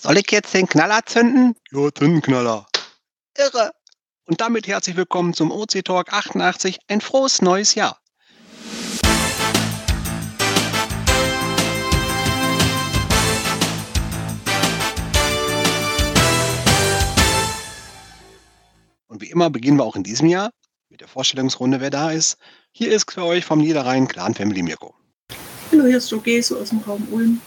Soll ich jetzt den Knaller zünden? Ja, Zündenknaller. Irre. Und damit herzlich willkommen zum OC Talk 88. Ein frohes neues Jahr. Und wie immer beginnen wir auch in diesem Jahr mit der Vorstellungsrunde, wer da ist. Hier ist für euch vom Niederrhein Clan Family Mirko. Hallo, hier ist Joe so aus dem Raum Ulm.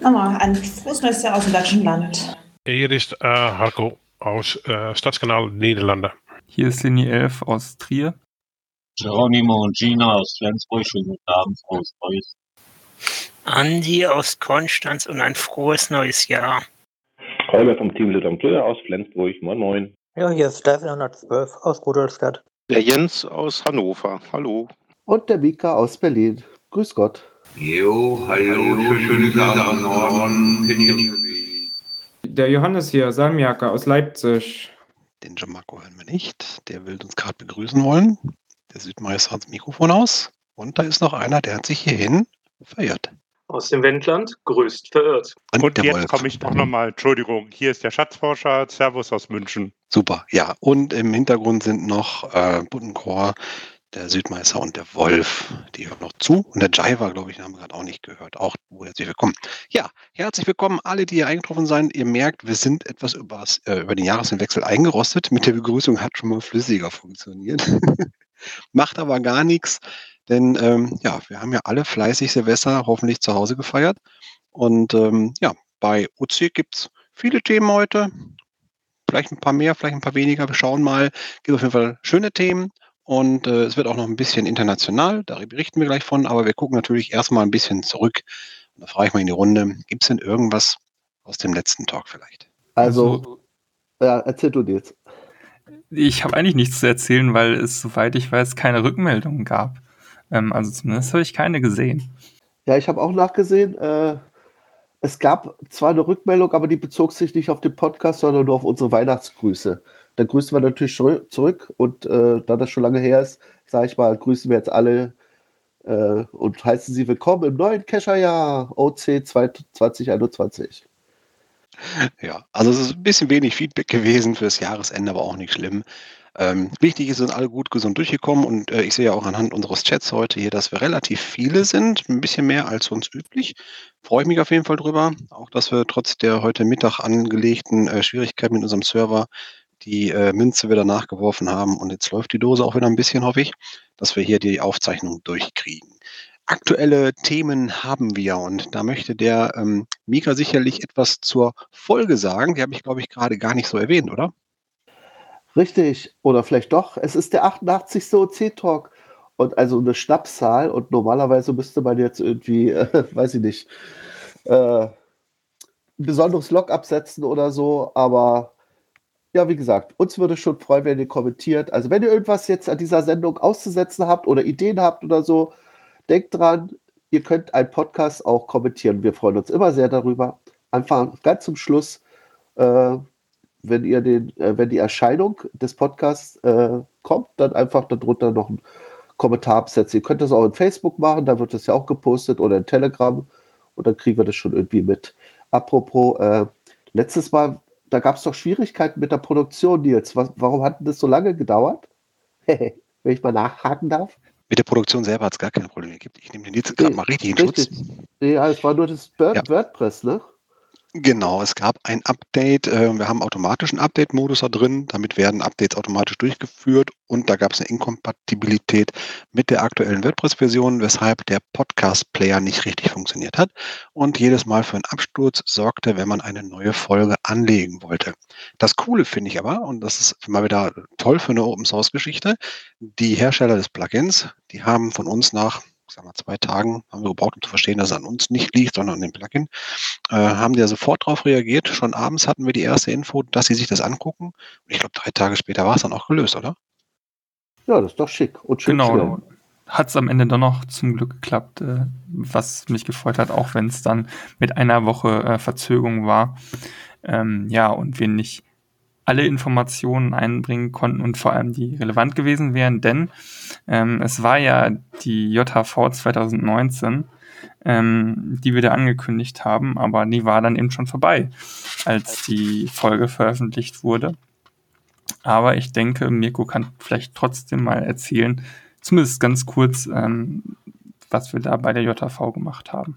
Mama, ein frohes neues Jahr aus dem deutschen Land. Hier ist äh, Harko aus äh, Stadskanaal Niederlande. Hier ist Linie 11 aus Trier. Geronimo und Gina aus Flensburg. Schönen guten Abend, frohes Neues. Andi aus Konstanz und ein frohes neues Jahr. Holger vom Team Lüttern aus Flensburg. Moin Moin. Ja, hier ist Steffen 112 aus Rudolstadt. Der Jens aus Hannover. Hallo. Und der Mika aus Berlin. Grüß Gott. Jo, hallo, schöne Grüße am Norden. Der Johannes hier, Salmiaker aus Leipzig. Den Jamako hören wir nicht. Der will uns gerade begrüßen wollen. Der Südmeister hat das Mikrofon aus. Und da ist noch einer, der hat sich hierhin verirrt. Aus dem Wendland, grüßt verirrt. Und, Und jetzt komme ich noch nochmal, Entschuldigung, hier ist der Schatzforscher, Servus aus München. Super, ja. Und im Hintergrund sind noch äh, Buddenchor, der Südmeister und der Wolf, die hören noch zu. Und der Jiva, glaube ich, haben wir gerade auch nicht gehört. Auch herzlich willkommen. Ja, herzlich willkommen alle, die hier eingetroffen sind. Ihr merkt, wir sind etwas übers, äh, über den Jahreswechsel eingerostet. Mit der Begrüßung hat schon mal flüssiger funktioniert. Macht aber gar nichts, denn ähm, ja, wir haben ja alle fleißig Silvester hoffentlich zu Hause gefeiert. Und ähm, ja, bei OC gibt es viele Themen heute. Vielleicht ein paar mehr, vielleicht ein paar weniger. Wir schauen mal. Gibt auf jeden Fall schöne Themen. Und äh, es wird auch noch ein bisschen international, da berichten wir gleich von, aber wir gucken natürlich erstmal ein bisschen zurück. Und da frage ich mal in die Runde, gibt es denn irgendwas aus dem letzten Talk vielleicht? Also, ja, erzähl du dir jetzt. Ich habe eigentlich nichts zu erzählen, weil es, soweit ich weiß, keine Rückmeldungen gab. Ähm, also zumindest habe ich keine gesehen. Ja, ich habe auch nachgesehen. Äh, es gab zwar eine Rückmeldung, aber die bezog sich nicht auf den Podcast, sondern nur auf unsere Weihnachtsgrüße. Dann grüßen wir natürlich zurück und äh, da das schon lange her ist, sage ich mal, grüßen wir jetzt alle äh, und heißen Sie willkommen im neuen Kescherjahr OC 2021. Ja, also es ist ein bisschen wenig Feedback gewesen fürs Jahresende, aber auch nicht schlimm. Ähm, wichtig ist, sind alle gut gesund durchgekommen und äh, ich sehe ja auch anhand unseres Chats heute hier, dass wir relativ viele sind, ein bisschen mehr als sonst üblich. Freue ich mich auf jeden Fall drüber, auch dass wir trotz der heute Mittag angelegten äh, Schwierigkeiten mit unserem Server die äh, Münze wieder nachgeworfen haben und jetzt läuft die Dose auch wieder ein bisschen, hoffe ich, dass wir hier die Aufzeichnung durchkriegen. Aktuelle Themen haben wir und da möchte der ähm, Mika sicherlich etwas zur Folge sagen. Die habe ich, glaube ich, gerade gar nicht so erwähnt, oder? Richtig, oder vielleicht doch. Es ist der 88. OC-Talk und also eine Schnapszahl und normalerweise müsste man jetzt irgendwie, äh, weiß ich nicht, äh, ein besonderes Log absetzen oder so, aber ja, wie gesagt, uns würde schon freuen, wenn ihr kommentiert. Also, wenn ihr irgendwas jetzt an dieser Sendung auszusetzen habt oder Ideen habt oder so, denkt dran, ihr könnt einen Podcast auch kommentieren. Wir freuen uns immer sehr darüber. Einfach ganz zum Schluss, äh, wenn ihr den, äh, wenn die Erscheinung des Podcasts äh, kommt, dann einfach darunter noch einen Kommentar absetzen. Ihr könnt das auch in Facebook machen, da wird das ja auch gepostet oder in Telegram und dann kriegen wir das schon irgendwie mit. Apropos, äh, letztes Mal da gab es doch Schwierigkeiten mit der Produktion, Nils. Was, warum hat das so lange gedauert? Wenn ich mal nachhaken darf. Mit der Produktion selber hat es gar keine Probleme gegeben. Ich nehme den Nils gerade mal richtig in Schutz. Ja, es war nur das Bird ja. WordPress, ne? Genau, es gab ein Update. Äh, wir haben automatischen Update-Modus da drin. Damit werden Updates automatisch durchgeführt und da gab es eine Inkompatibilität mit der aktuellen WordPress-Version, weshalb der Podcast-Player nicht richtig funktioniert hat und jedes Mal für einen Absturz sorgte, wenn man eine neue Folge anlegen wollte. Das Coole finde ich aber, und das ist mal wieder toll für eine Open-Source-Geschichte, die Hersteller des Plugins, die haben von uns nach ich sag mal, zwei Tagen haben wir gebraucht, um zu verstehen, dass es an uns nicht liegt, sondern an dem Plugin, äh, haben die ja sofort darauf reagiert. Schon abends hatten wir die erste Info, dass sie sich das angucken. Und ich glaube, drei Tage später war es dann auch gelöst, oder? Ja, das ist doch schick. Und schön genau. Hat es am Ende dann noch zum Glück geklappt, äh, was mich gefreut hat, auch wenn es dann mit einer Woche äh, Verzögerung war. Ähm, ja, und wir nicht alle Informationen einbringen konnten und vor allem die relevant gewesen wären, denn ähm, es war ja die JHV 2019 ähm, die wir da angekündigt haben, aber die war dann eben schon vorbei, als die Folge veröffentlicht wurde. Aber ich denke, Mirko kann vielleicht trotzdem mal erzählen, zumindest ganz kurz, ähm, was wir da bei der JV gemacht haben.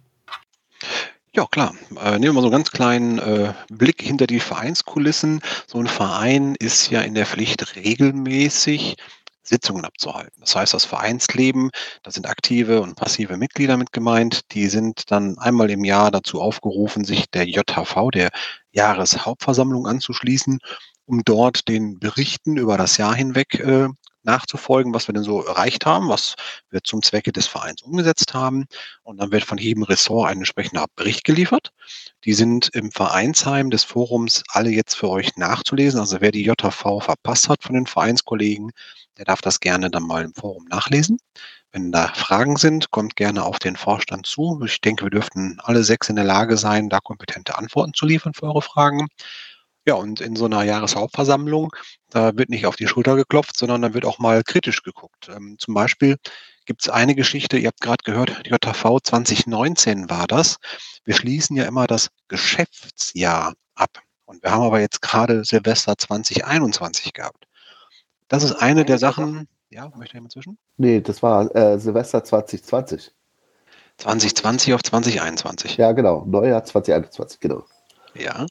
Ja, klar. Äh, nehmen wir mal so einen ganz kleinen äh, Blick hinter die Vereinskulissen. So ein Verein ist ja in der Pflicht, regelmäßig Sitzungen abzuhalten. Das heißt, das Vereinsleben, da sind aktive und passive Mitglieder mit gemeint, die sind dann einmal im Jahr dazu aufgerufen, sich der JHV, der Jahreshauptversammlung anzuschließen, um dort den Berichten über das Jahr hinweg äh, nachzufolgen, was wir denn so erreicht haben, was wir zum Zwecke des Vereins umgesetzt haben. Und dann wird von jedem Ressort ein entsprechender Bericht geliefert. Die sind im Vereinsheim des Forums alle jetzt für euch nachzulesen. Also wer die JV verpasst hat von den Vereinskollegen, der darf das gerne dann mal im Forum nachlesen. Wenn da Fragen sind, kommt gerne auf den Vorstand zu. Ich denke, wir dürften alle sechs in der Lage sein, da kompetente Antworten zu liefern für eure Fragen. Ja, und in so einer Jahreshauptversammlung, da wird nicht auf die Schulter geklopft, sondern da wird auch mal kritisch geguckt. Ähm, zum Beispiel gibt es eine Geschichte, ihr habt gerade gehört, JV 2019 war das. Wir schließen ja immer das Geschäftsjahr ab. Und wir haben aber jetzt gerade Silvester 2021 gehabt. Das ist eine der Sachen. Ja, möchte jemand zwischen? Nee, das war äh, Silvester 2020. 2020 auf 2021. Ja, genau. Neujahr 2021, genau. Ja,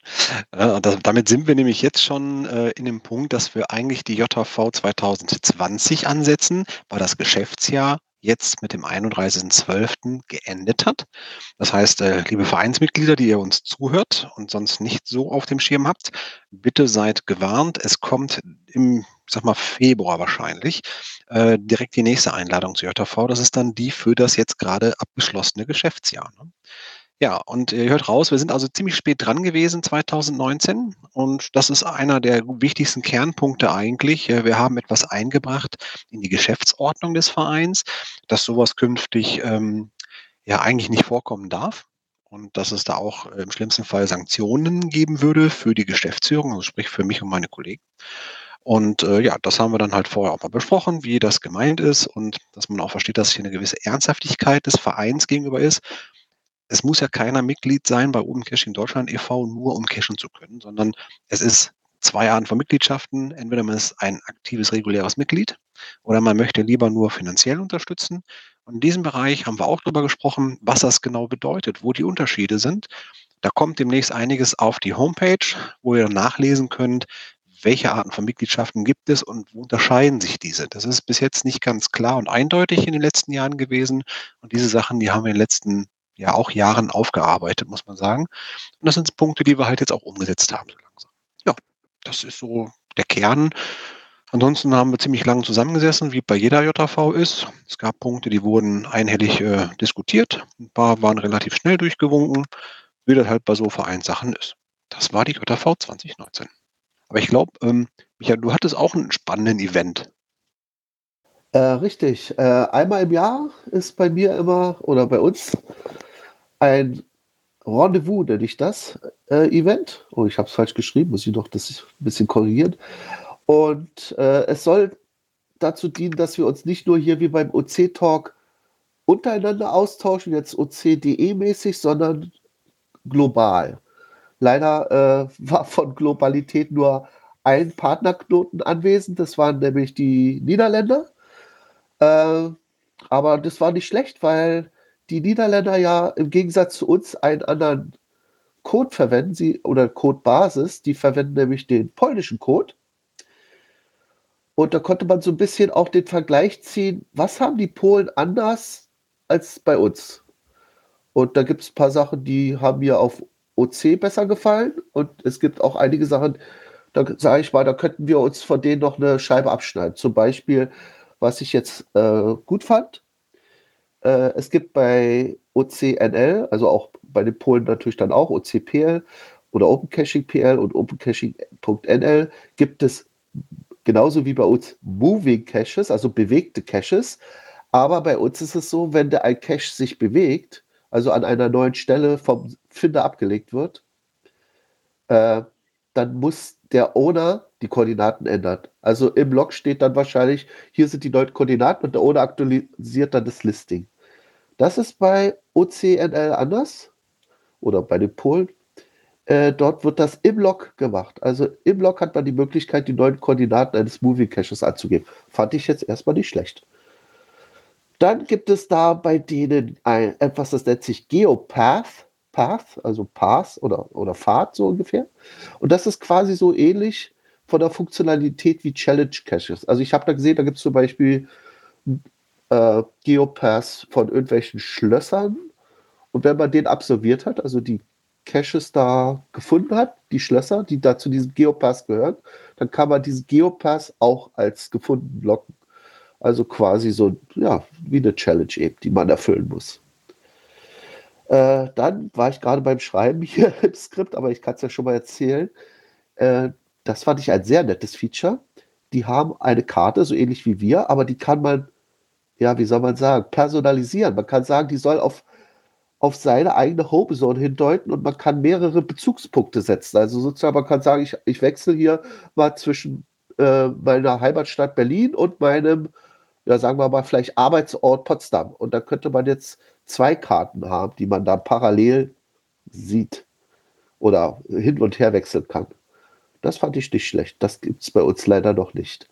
äh, damit sind wir nämlich jetzt schon äh, in dem Punkt, dass wir eigentlich die JV 2020 ansetzen, weil das Geschäftsjahr jetzt mit dem 31.12. geendet hat. Das heißt, äh, liebe Vereinsmitglieder, die ihr uns zuhört und sonst nicht so auf dem Schirm habt, bitte seid gewarnt. Es kommt im, sag mal, Februar wahrscheinlich äh, direkt die nächste Einladung zur JV. Das ist dann die für das jetzt gerade abgeschlossene Geschäftsjahr. Ne? Ja, und ihr hört raus, wir sind also ziemlich spät dran gewesen 2019 und das ist einer der wichtigsten Kernpunkte eigentlich. Äh, wir haben etwas eingebracht in die Geschäftsordnung des Vereins, dass sowas künftig ähm, ja eigentlich nicht vorkommen darf und dass es da auch äh, im schlimmsten Fall Sanktionen geben würde für die Geschäftsführung, also sprich für mich und meine Kollegen. Und äh, ja, das haben wir dann halt vorher auch mal besprochen, wie das gemeint ist und dass man auch versteht, dass hier eine gewisse Ernsthaftigkeit des Vereins gegenüber ist es muss ja keiner Mitglied sein bei Open Caching Deutschland e.V., nur um cashen zu können, sondern es ist zwei Arten von Mitgliedschaften. Entweder man ist ein aktives, reguläres Mitglied oder man möchte lieber nur finanziell unterstützen. Und in diesem Bereich haben wir auch darüber gesprochen, was das genau bedeutet, wo die Unterschiede sind. Da kommt demnächst einiges auf die Homepage, wo ihr nachlesen könnt, welche Arten von Mitgliedschaften gibt es und wo unterscheiden sich diese. Das ist bis jetzt nicht ganz klar und eindeutig in den letzten Jahren gewesen. Und diese Sachen, die haben wir in den letzten ja auch Jahren aufgearbeitet, muss man sagen. Und das sind Punkte, die wir halt jetzt auch umgesetzt haben, so langsam. Ja, das ist so der Kern. Ansonsten haben wir ziemlich lange zusammengesessen, wie bei jeder JV ist. Es gab Punkte, die wurden einhellig äh, diskutiert. Ein paar waren relativ schnell durchgewunken, wie das halt bei so Vereinssachen ist. Das war die JV 2019. Aber ich glaube, ähm, Michael, du hattest auch einen spannenden Event. Äh, richtig. Äh, einmal im Jahr ist bei mir immer oder bei uns ein Rendezvous, nenne ich das, äh, Event. Oh, ich habe es falsch geschrieben, muss ich noch das ein bisschen korrigieren. Und äh, es soll dazu dienen, dass wir uns nicht nur hier wie beim OC-Talk untereinander austauschen, jetzt OCDE-mäßig, sondern global. Leider äh, war von Globalität nur ein Partnerknoten anwesend, das waren nämlich die Niederländer. Äh, aber das war nicht schlecht, weil die Niederländer ja im Gegensatz zu uns einen anderen Code verwenden, sie oder Codebasis, die verwenden nämlich den polnischen Code. Und da konnte man so ein bisschen auch den Vergleich ziehen, was haben die Polen anders als bei uns? Und da gibt es ein paar Sachen, die haben mir auf OC besser gefallen. Und es gibt auch einige Sachen, da sage ich mal, da könnten wir uns von denen noch eine Scheibe abschneiden. Zum Beispiel, was ich jetzt äh, gut fand, äh, es gibt bei OCNL, also auch bei den Polen natürlich dann auch OCPL oder OpenCaching.pl und OpenCaching.nl gibt es genauso wie bei uns Moving Caches, also bewegte Caches. Aber bei uns ist es so, wenn der ein Cache sich bewegt, also an einer neuen Stelle vom Finder abgelegt wird, äh, dann muss der Owner die Koordinaten ändern. Also im Log steht dann wahrscheinlich, hier sind die neuen Koordinaten und der Owner aktualisiert dann das Listing. Das ist bei OCNL anders oder bei den Polen. Äh, dort wird das im Log gemacht. Also im Log hat man die Möglichkeit, die neuen Koordinaten eines Moving Caches anzugeben. Fand ich jetzt erstmal nicht schlecht. Dann gibt es da bei denen ein, etwas, das nennt sich Geopath, Path, also Path oder, oder Pfad so ungefähr. Und das ist quasi so ähnlich von der Funktionalität wie Challenge Caches. Also ich habe da gesehen, da gibt es zum Beispiel äh, Geopaths von irgendwelchen Schlössern. Und wenn man den absolviert hat, also die Caches da gefunden hat, die Schlösser, die da zu diesem Geopass gehören, dann kann man diesen Geopass auch als gefunden locken. Also quasi so, ja, wie eine Challenge eben, die man erfüllen muss. Äh, dann war ich gerade beim Schreiben hier im Skript, aber ich kann es ja schon mal erzählen. Äh, das fand ich ein sehr nettes Feature. Die haben eine Karte, so ähnlich wie wir, aber die kann man, ja, wie soll man sagen, personalisieren. Man kann sagen, die soll auf auf seine eigene Homezone hindeuten und man kann mehrere Bezugspunkte setzen. Also sozusagen, man kann sagen, ich, ich wechsle hier mal zwischen äh, meiner Heimatstadt Berlin und meinem, ja, sagen wir mal, vielleicht Arbeitsort Potsdam. Und da könnte man jetzt zwei Karten haben, die man da parallel sieht oder hin und her wechseln kann. Das fand ich nicht schlecht. Das gibt es bei uns leider noch nicht.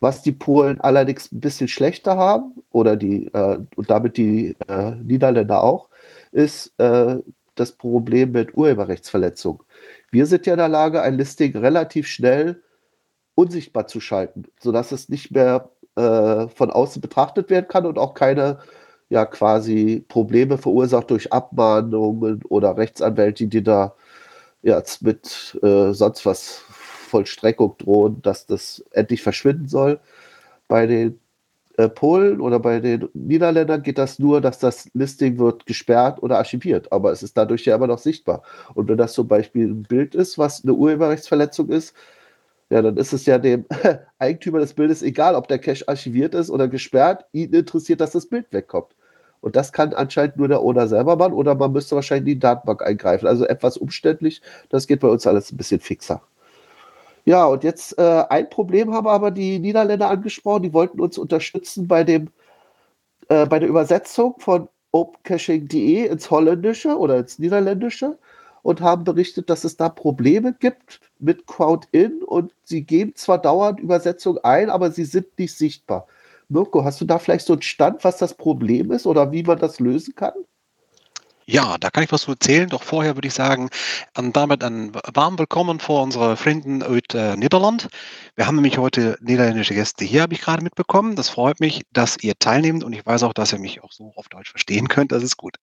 Was die Polen allerdings ein bisschen schlechter haben, oder die, äh, und damit die äh, Niederländer auch, ist äh, das Problem mit Urheberrechtsverletzung. Wir sind ja in der Lage, ein Listing relativ schnell unsichtbar zu schalten, sodass es nicht mehr äh, von außen betrachtet werden kann und auch keine ja quasi Probleme verursacht durch Abmahnungen oder Rechtsanwälte, die da jetzt mit äh, sonst was Vollstreckung drohen, dass das endlich verschwinden soll. Bei den äh, Polen oder bei den Niederländern geht das nur, dass das Listing wird gesperrt oder archiviert, aber es ist dadurch ja immer noch sichtbar. Und wenn das zum Beispiel ein Bild ist, was eine Urheberrechtsverletzung ist, ja, dann ist es ja dem Eigentümer des Bildes egal, ob der Cache archiviert ist oder gesperrt. Ihn interessiert, dass das Bild wegkommt. Und das kann anscheinend nur der Owner selber machen oder man müsste wahrscheinlich in die Datenbank eingreifen. Also etwas umständlich. Das geht bei uns alles ein bisschen fixer. Ja, und jetzt äh, ein Problem haben aber die Niederländer angesprochen. Die wollten uns unterstützen bei dem äh, bei der Übersetzung von opencaching.de ins Holländische oder ins Niederländische und haben berichtet, dass es da Probleme gibt mit Crowd-In und sie geben zwar dauernd Übersetzungen ein, aber sie sind nicht sichtbar. Mirko, hast du da vielleicht so einen Stand, was das Problem ist oder wie man das lösen kann? Ja, da kann ich was zu erzählen. Doch vorher würde ich sagen, ähm, damit ein warm Willkommen vor unsere Freunden aus äh, Niederland. Wir haben nämlich heute niederländische Gäste hier, habe ich gerade mitbekommen. Das freut mich, dass ihr teilnehmt und ich weiß auch, dass ihr mich auch so auf Deutsch verstehen könnt. Das ist gut.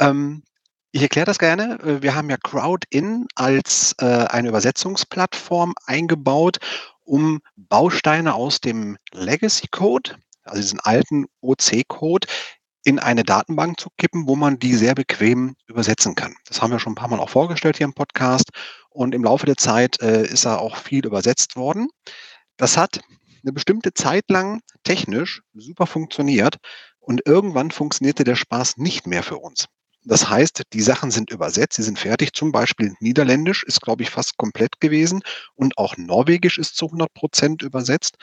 Ähm, ich erkläre das gerne. Äh, wir haben ja Crowdin als äh, eine Übersetzungsplattform eingebaut, um Bausteine aus dem Legacy Code, also diesen alten OC-Code, in eine Datenbank zu kippen, wo man die sehr bequem übersetzen kann. Das haben wir schon ein paar Mal auch vorgestellt hier im Podcast. Und im Laufe der Zeit äh, ist da auch viel übersetzt worden. Das hat eine bestimmte Zeit lang technisch super funktioniert und irgendwann funktionierte der Spaß nicht mehr für uns. Das heißt, die Sachen sind übersetzt, sie sind fertig. Zum Beispiel Niederländisch ist, glaube ich, fast komplett gewesen und auch Norwegisch ist zu 100 Prozent übersetzt.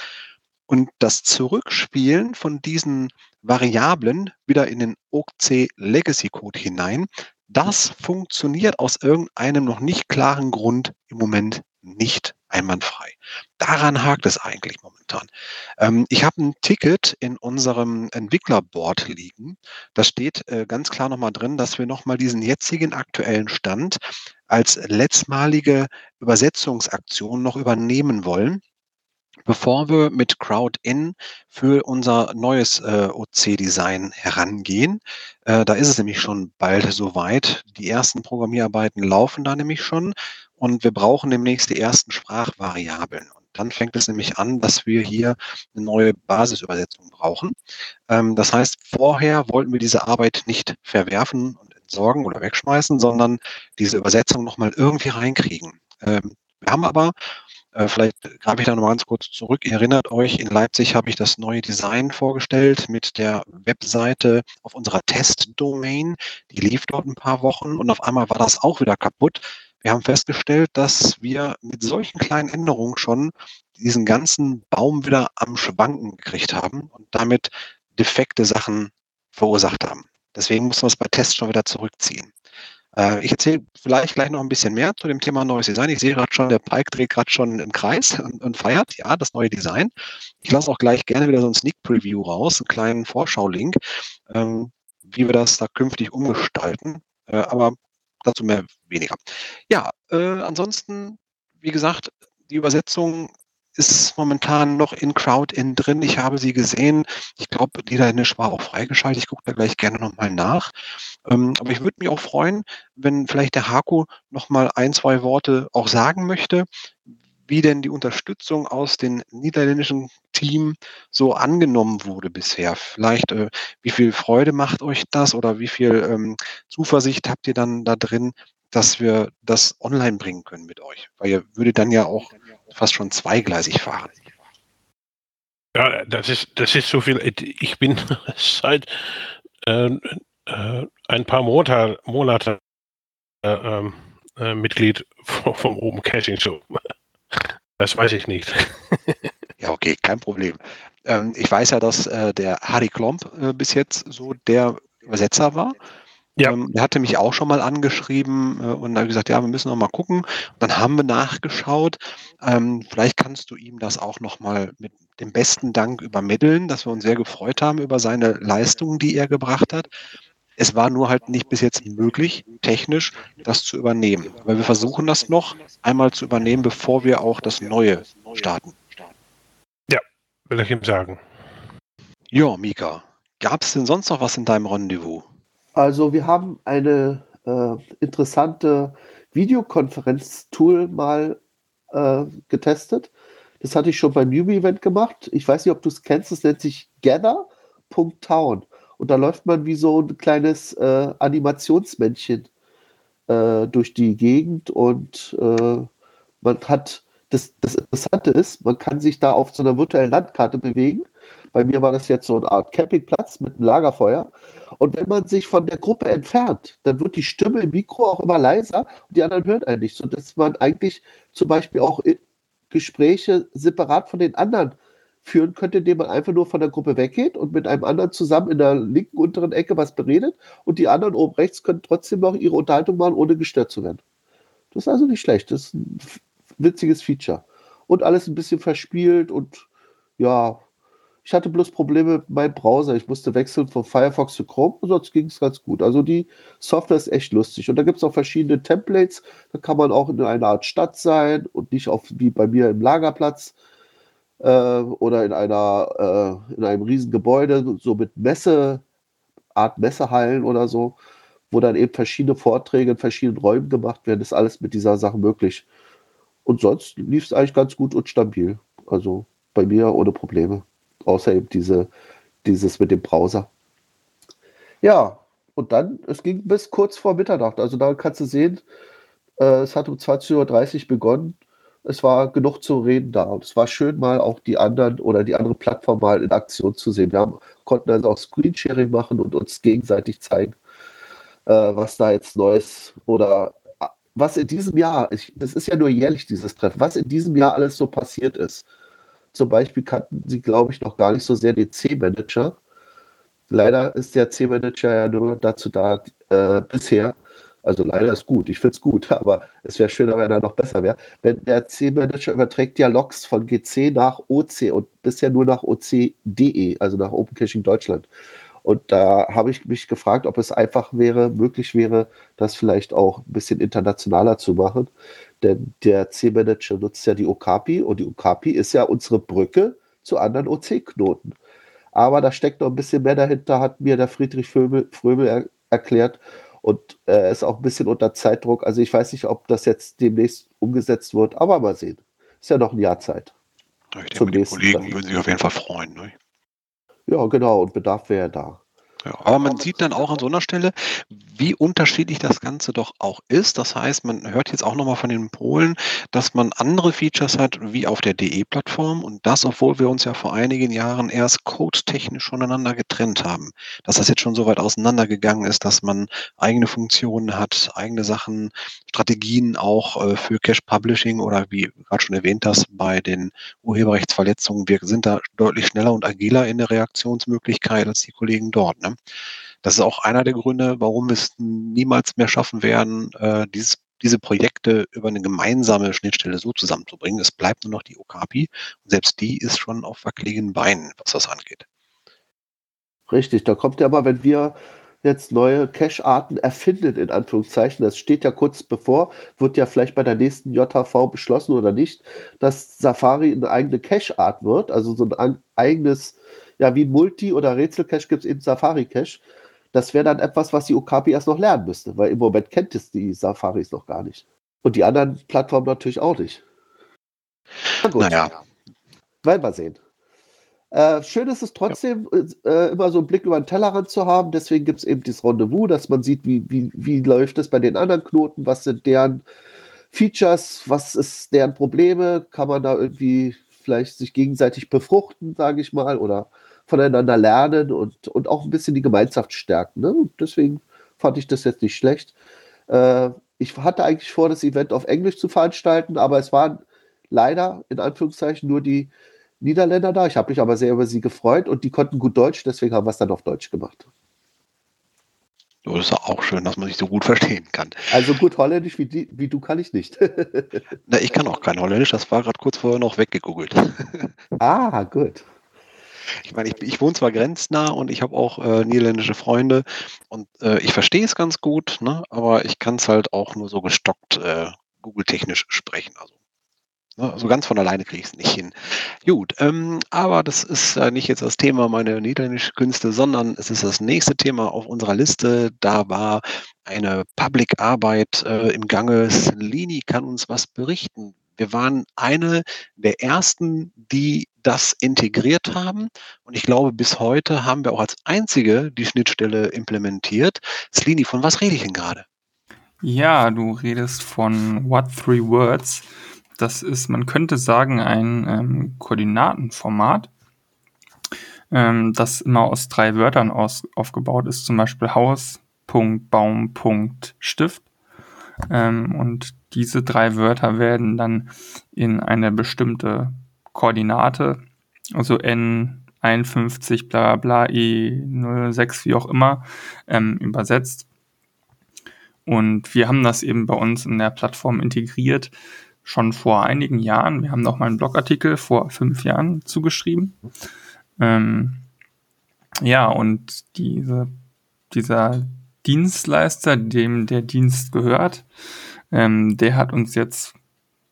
Und das Zurückspielen von diesen Variablen wieder in den OC Legacy Code hinein, das funktioniert aus irgendeinem noch nicht klaren Grund im Moment nicht einwandfrei. Daran hakt es eigentlich momentan. Ähm, ich habe ein Ticket in unserem Entwicklerboard liegen. Da steht äh, ganz klar nochmal drin, dass wir nochmal diesen jetzigen aktuellen Stand als letztmalige Übersetzungsaktion noch übernehmen wollen bevor wir mit Crowd-In für unser neues äh, OC-Design herangehen. Äh, da ist es nämlich schon bald soweit. Die ersten Programmierarbeiten laufen da nämlich schon und wir brauchen demnächst die ersten Sprachvariablen. Und dann fängt es nämlich an, dass wir hier eine neue Basisübersetzung brauchen. Ähm, das heißt, vorher wollten wir diese Arbeit nicht verwerfen und entsorgen oder wegschmeißen, sondern diese Übersetzung nochmal irgendwie reinkriegen. Ähm, wir haben aber vielleicht greife ich da noch ganz kurz zurück. Ihr erinnert euch, in Leipzig habe ich das neue Design vorgestellt mit der Webseite auf unserer Testdomain. Die lief dort ein paar Wochen und auf einmal war das auch wieder kaputt. Wir haben festgestellt, dass wir mit solchen kleinen Änderungen schon diesen ganzen Baum wieder am Schwanken gekriegt haben und damit defekte Sachen verursacht haben. Deswegen muss man es bei Tests schon wieder zurückziehen. Äh, ich erzähle vielleicht gleich noch ein bisschen mehr zu dem Thema neues Design. Ich sehe gerade schon, der Pike dreht gerade schon im Kreis und, und, feiert, ja, das neue Design. Ich lasse auch gleich gerne wieder so ein Sneak Preview raus, einen kleinen Vorschau-Link, ähm, wie wir das da künftig umgestalten. Äh, aber dazu mehr weniger. Ja, äh, ansonsten, wie gesagt, die Übersetzung ist momentan noch in Crowd-In drin. Ich habe sie gesehen. Ich glaube, Niederländisch war auch freigeschaltet. Ich gucke da gleich gerne nochmal nach. Ähm, aber ich würde mich auch freuen, wenn vielleicht der Haku nochmal ein, zwei Worte auch sagen möchte, wie denn die Unterstützung aus dem niederländischen Team so angenommen wurde bisher. Vielleicht, äh, wie viel Freude macht euch das oder wie viel ähm, Zuversicht habt ihr dann da drin, dass wir das online bringen können mit euch? Weil ihr würdet dann ja auch fast schon zweigleisig fahren. Ja, das ist, das ist so viel. Ich bin seit äh, äh, ein paar Monate, Monate äh, ähm, äh Mitglied vom, vom Open Caching Show. Das weiß ich nicht. ja, okay, kein Problem. Ähm, ich weiß ja, dass äh, der Harry Klomp äh, bis jetzt so der Übersetzer war. Ja. Ähm, er hatte mich auch schon mal angeschrieben äh, und hat gesagt, ja, wir müssen noch mal gucken. Und dann haben wir nachgeschaut. Ähm, vielleicht kannst du ihm das auch noch mal mit dem besten Dank übermitteln, dass wir uns sehr gefreut haben über seine Leistungen, die er gebracht hat. Es war nur halt nicht bis jetzt möglich, technisch das zu übernehmen. Aber wir versuchen das noch einmal zu übernehmen, bevor wir auch das Neue starten. Ja, will ich ihm sagen. Ja, Mika, gab es denn sonst noch was in deinem Rendezvous? Also wir haben eine äh, interessante Videokonferenz-Tool mal äh, getestet. Das hatte ich schon beim Newbie-Event gemacht. Ich weiß nicht, ob du es kennst. Es nennt sich Gather.town. Und da läuft man wie so ein kleines äh, Animationsmännchen äh, durch die Gegend und äh, man hat das, das Interessante ist, man kann sich da auf so einer virtuellen Landkarte bewegen. Bei mir war das jetzt so eine Art Campingplatz mit einem Lagerfeuer. Und wenn man sich von der Gruppe entfernt, dann wird die Stimme im Mikro auch immer leiser und die anderen hören einen nicht. Sodass man eigentlich zum Beispiel auch Gespräche separat von den anderen führen könnte, indem man einfach nur von der Gruppe weggeht und mit einem anderen zusammen in der linken unteren Ecke was beredet und die anderen oben rechts können trotzdem noch ihre Unterhaltung machen, ohne gestört zu werden. Das ist also nicht schlecht. Das ist ein witziges Feature. Und alles ein bisschen verspielt und ja, ich hatte bloß Probleme mit meinem Browser. Ich musste wechseln von Firefox zu Chrome, sonst ging es ganz gut. Also die Software ist echt lustig. Und da gibt es auch verschiedene Templates. Da kann man auch in einer Art Stadt sein und nicht auf, wie bei mir im Lagerplatz äh, oder in einer äh, in einem riesen Gebäude, so mit Messe, Art Messehallen oder so, wo dann eben verschiedene Vorträge in verschiedenen Räumen gemacht werden. Das ist alles mit dieser Sache möglich. Und sonst lief es eigentlich ganz gut und stabil. Also bei mir ohne Probleme außer eben diese, dieses mit dem Browser. Ja, und dann, es ging bis kurz vor Mitternacht. Also da kannst du sehen, äh, es hat um 20.30 Uhr begonnen. Es war genug zu reden da. Und es war schön, mal auch die anderen oder die andere Plattform mal in Aktion zu sehen. Wir haben, konnten also auch Screensharing machen und uns gegenseitig zeigen, äh, was da jetzt Neues oder äh, was in diesem Jahr, ich, das ist ja nur jährlich dieses Treffen, was in diesem Jahr alles so passiert ist. Zum Beispiel kannten sie, glaube ich, noch gar nicht so sehr den C-Manager. Leider ist der C-Manager ja nur dazu da, äh, bisher, also leider ist gut, ich finde es gut, aber es wäre schöner, wenn er noch besser wäre. Wenn der C-Manager überträgt ja Logs von GC nach OC und bisher nur nach OC.de, also nach Open Caching Deutschland. Und da habe ich mich gefragt, ob es einfach wäre, möglich wäre, das vielleicht auch ein bisschen internationaler zu machen. Denn der C-Manager nutzt ja die Okapi und die Okapi ist ja unsere Brücke zu anderen OC-Knoten. Aber da steckt noch ein bisschen mehr dahinter, hat mir der Friedrich Fröbel, Fröbel er, erklärt. Und er äh, ist auch ein bisschen unter Zeitdruck. Also ich weiß nicht, ob das jetzt demnächst umgesetzt wird, aber mal sehen. Ist ja noch ein Jahr Zeit. Ich denke, die Kollegen Treffen. würden sich auf jeden Fall freuen. Ne? Ja, genau. Und Bedarf wäre da. Ja, aber man sieht dann auch an so einer Stelle, wie unterschiedlich das Ganze doch auch ist. Das heißt, man hört jetzt auch nochmal von den Polen, dass man andere Features hat wie auf der DE-Plattform und das, obwohl wir uns ja vor einigen Jahren erst codetechnisch voneinander getrennt haben. Dass das jetzt schon so weit auseinandergegangen ist, dass man eigene Funktionen hat, eigene Sachen, Strategien auch äh, für Cache Publishing oder wie gerade schon erwähnt hast, bei den Urheberrechtsverletzungen. Wir sind da deutlich schneller und agiler in der Reaktionsmöglichkeit als die Kollegen dort. Ne? Das ist auch einer der Gründe, warum wir es niemals mehr schaffen werden, äh, dieses, diese Projekte über eine gemeinsame Schnittstelle so zusammenzubringen. Es bleibt nur noch die Okapi und selbst die ist schon auf wackeligen Beinen, was das angeht. Richtig, da kommt ja aber, wenn wir jetzt neue Cache-Arten erfindet, in Anführungszeichen. Das steht ja kurz bevor, wird ja vielleicht bei der nächsten JHV beschlossen oder nicht, dass Safari eine eigene Cache-Art wird, also so ein eigenes, ja, wie Multi- oder Rätsel-Cache gibt es eben Safari-Cache. Das wäre dann etwas, was die Okapi erst noch lernen müsste, weil im Moment kennt es die Safaris noch gar nicht. Und die anderen Plattformen natürlich auch nicht. Na gut. Naja. Werden wir sehen. Äh, schön ist es trotzdem, äh, immer so einen Blick über den Tellerrand zu haben. Deswegen gibt es eben dieses Rendezvous, dass man sieht, wie, wie, wie läuft es bei den anderen Knoten, was sind deren Features, was ist deren Probleme, kann man da irgendwie vielleicht sich gegenseitig befruchten, sage ich mal, oder voneinander lernen und, und auch ein bisschen die Gemeinschaft stärken. Ne? Deswegen fand ich das jetzt nicht schlecht. Äh, ich hatte eigentlich vor, das Event auf Englisch zu veranstalten, aber es waren leider in Anführungszeichen nur die Niederländer da. Ich habe mich aber sehr über sie gefreut und die konnten gut Deutsch, deswegen haben wir es dann auf Deutsch gemacht. So ist auch schön, dass man sich so gut verstehen kann. Also gut Holländisch wie, die, wie du kann ich nicht. Na, ich kann auch kein Holländisch, das war gerade kurz vorher noch weggegoogelt. ah, gut. Ich meine, ich, ich wohne zwar grenznah und ich habe auch äh, niederländische Freunde und äh, ich verstehe es ganz gut, ne, aber ich kann es halt auch nur so gestockt äh, Google-technisch sprechen. Also Ne, so ganz von alleine kriege ich es nicht hin. Gut, ähm, aber das ist äh, nicht jetzt das Thema meiner niederländischen Künste, sondern es ist das nächste Thema auf unserer Liste. Da war eine Public-Arbeit äh, im Gange. Lini kann uns was berichten. Wir waren eine der ersten, die das integriert haben. Und ich glaube, bis heute haben wir auch als einzige die Schnittstelle implementiert. Slini, von was rede ich denn gerade? Ja, du redest von What Three Words. Das ist, man könnte sagen, ein ähm, Koordinatenformat, ähm, das immer aus drei Wörtern aus, aufgebaut ist, zum Beispiel Haus, Punkt, Baum, Punkt, Stift. Ähm, und diese drei Wörter werden dann in eine bestimmte Koordinate, also N 51, bla bla, E06, wie auch immer, ähm, übersetzt. Und wir haben das eben bei uns in der Plattform integriert, schon vor einigen Jahren. Wir haben noch mal einen Blogartikel vor fünf Jahren zugeschrieben. Ähm, ja, und diese, dieser Dienstleister, dem der Dienst gehört, ähm, der hat uns jetzt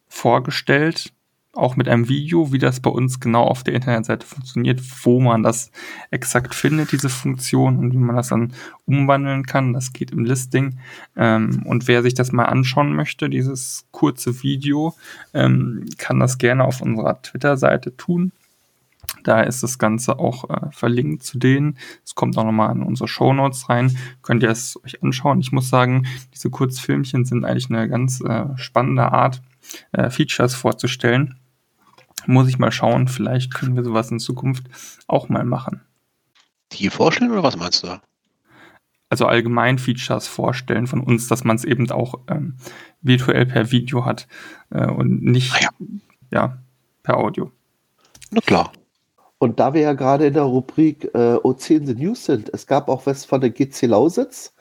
vorgestellt, auch mit einem Video, wie das bei uns genau auf der Internetseite funktioniert, wo man das exakt findet, diese Funktion und wie man das dann umwandeln kann. Das geht im Listing. Ähm, und wer sich das mal anschauen möchte, dieses kurze Video, ähm, kann das gerne auf unserer Twitter-Seite tun. Da ist das Ganze auch äh, verlinkt zu denen. Es kommt auch nochmal in unsere Show Notes rein. Könnt ihr es euch anschauen. Ich muss sagen, diese Kurzfilmchen sind eigentlich eine ganz äh, spannende Art, äh, Features vorzustellen. Muss ich mal schauen, vielleicht können wir sowas in Zukunft auch mal machen. Die vorstellen oder was meinst du? Also allgemein Features vorstellen von uns, dass man es eben auch ähm, virtuell per Video hat äh, und nicht ah, ja. ja. per Audio. Na klar. Und da wir ja gerade in der Rubrik äh, OC in the News sind, es gab auch was von der GC Lausitz,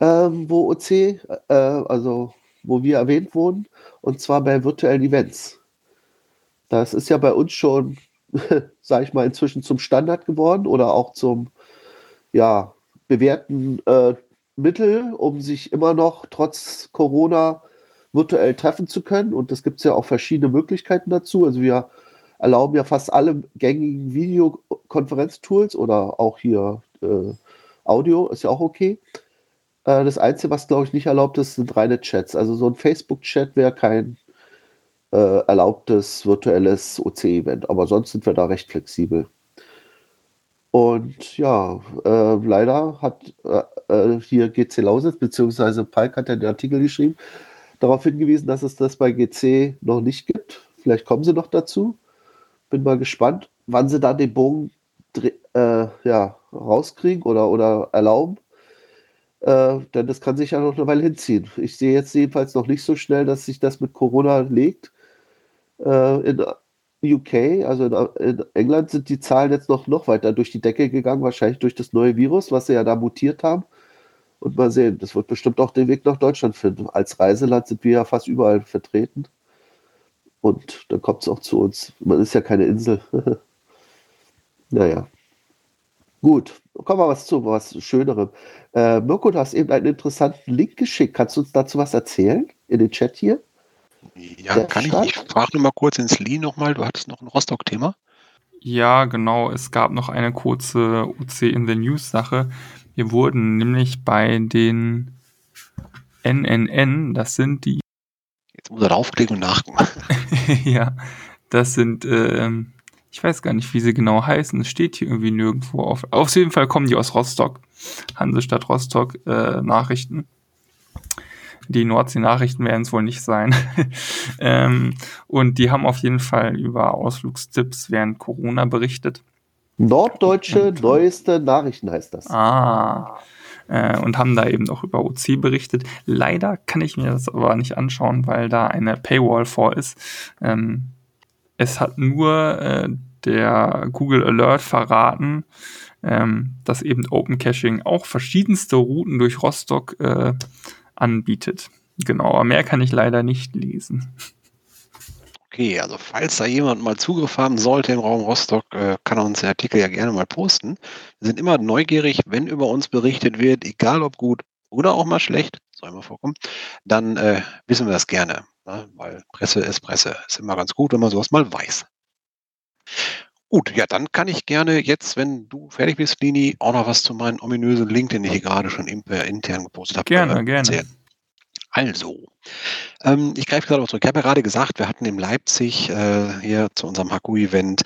ähm, wo OC, äh, also wo wir erwähnt wurden, und zwar bei virtuellen Events. Das ist ja bei uns schon, sage ich mal, inzwischen zum Standard geworden oder auch zum ja, bewährten äh, Mittel, um sich immer noch trotz Corona virtuell treffen zu können. Und es gibt ja auch verschiedene Möglichkeiten dazu. Also wir erlauben ja fast alle gängigen Videokonferenztools oder auch hier äh, Audio, ist ja auch okay. Äh, das Einzige, was glaube ich nicht erlaubt ist, sind reine Chats. Also so ein Facebook-Chat wäre kein äh, erlaubtes virtuelles OC-Event. Aber sonst sind wir da recht flexibel. Und ja, äh, leider hat äh, äh hier GC Lausitz, beziehungsweise Palk hat ja den Artikel geschrieben, darauf hingewiesen, dass es das bei GC noch nicht gibt. Vielleicht kommen sie noch dazu. Bin mal gespannt, wann sie da den Bogen äh, ja, rauskriegen oder, oder erlauben. Äh, denn das kann sich ja noch eine Weile hinziehen. Ich sehe jetzt jedenfalls noch nicht so schnell, dass sich das mit Corona legt äh, in UK, also in England sind die Zahlen jetzt noch, noch weiter durch die Decke gegangen, wahrscheinlich durch das neue Virus, was sie ja da mutiert haben. Und mal sehen, das wird bestimmt auch den Weg nach Deutschland finden. Als Reiseland sind wir ja fast überall vertreten. Und dann kommt es auch zu uns. Man ist ja keine Insel. naja. Gut, kommen wir was zu was Schönerem. Äh, Mirko, du hast eben einen interessanten Link geschickt. Kannst du uns dazu was erzählen? In den Chat hier? Ja, Der kann Stadt? ich. Ich frage nur mal kurz ins Lee nochmal. Du hattest noch ein Rostock-Thema. Ja, genau. Es gab noch eine kurze UC in the News Sache. Wir wurden nämlich bei den NNN, das sind die. Jetzt muss er draufklicken und nachgucken. ja, das sind ähm, ich weiß gar nicht, wie sie genau heißen. Es steht hier irgendwie nirgendwo auf. Auf jeden Fall kommen die aus Rostock. Hansestadt Rostock äh, Nachrichten. Die Nordsee-Nachrichten werden es wohl nicht sein. ähm, und die haben auf jeden Fall über Ausflugstipps während Corona berichtet. Norddeutsche und, neueste Nachrichten heißt das. Ah. Äh, und haben da eben auch über OC berichtet. Leider kann ich mir das aber nicht anschauen, weil da eine Paywall vor ist. Ähm, es hat nur äh, der Google Alert verraten, ähm, dass eben Open Caching auch verschiedenste Routen durch Rostock äh, anbietet. Genau, aber mehr kann ich leider nicht lesen. Okay, also falls da jemand mal Zugriff haben sollte im Raum Rostock, äh, kann er uns den Artikel ja gerne mal posten. Wir sind immer neugierig, wenn über uns berichtet wird, egal ob gut oder auch mal schlecht, soll immer vorkommen, dann äh, wissen wir das gerne. Ne? Weil Presse ist Presse. Ist immer ganz gut, wenn man sowas mal weiß. Gut, ja, dann kann ich gerne jetzt, wenn du fertig bist, Lini, auch noch was zu meinem ominösen Link, den ich hier gerade schon intern gepostet habe. Gerne, äh, gerne. Also, ähm, ich greife gerade auch zurück. Ich habe ja gerade gesagt, wir hatten in Leipzig äh, hier zu unserem Haku-Event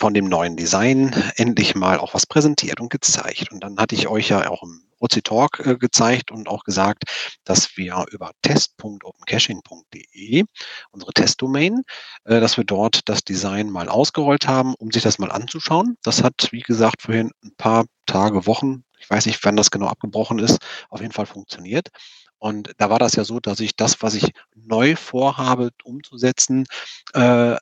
von dem neuen Design endlich mal auch was präsentiert und gezeigt. Und dann hatte ich euch ja auch im OC Talk äh, gezeigt und auch gesagt, dass wir über test.opencaching.de, unsere Testdomain, äh, dass wir dort das Design mal ausgerollt haben, um sich das mal anzuschauen. Das hat, wie gesagt, vorhin ein paar Tage, Wochen, ich weiß nicht, wann das genau abgebrochen ist, auf jeden Fall funktioniert. Und da war das ja so, dass ich das, was ich neu vorhabe umzusetzen, äh,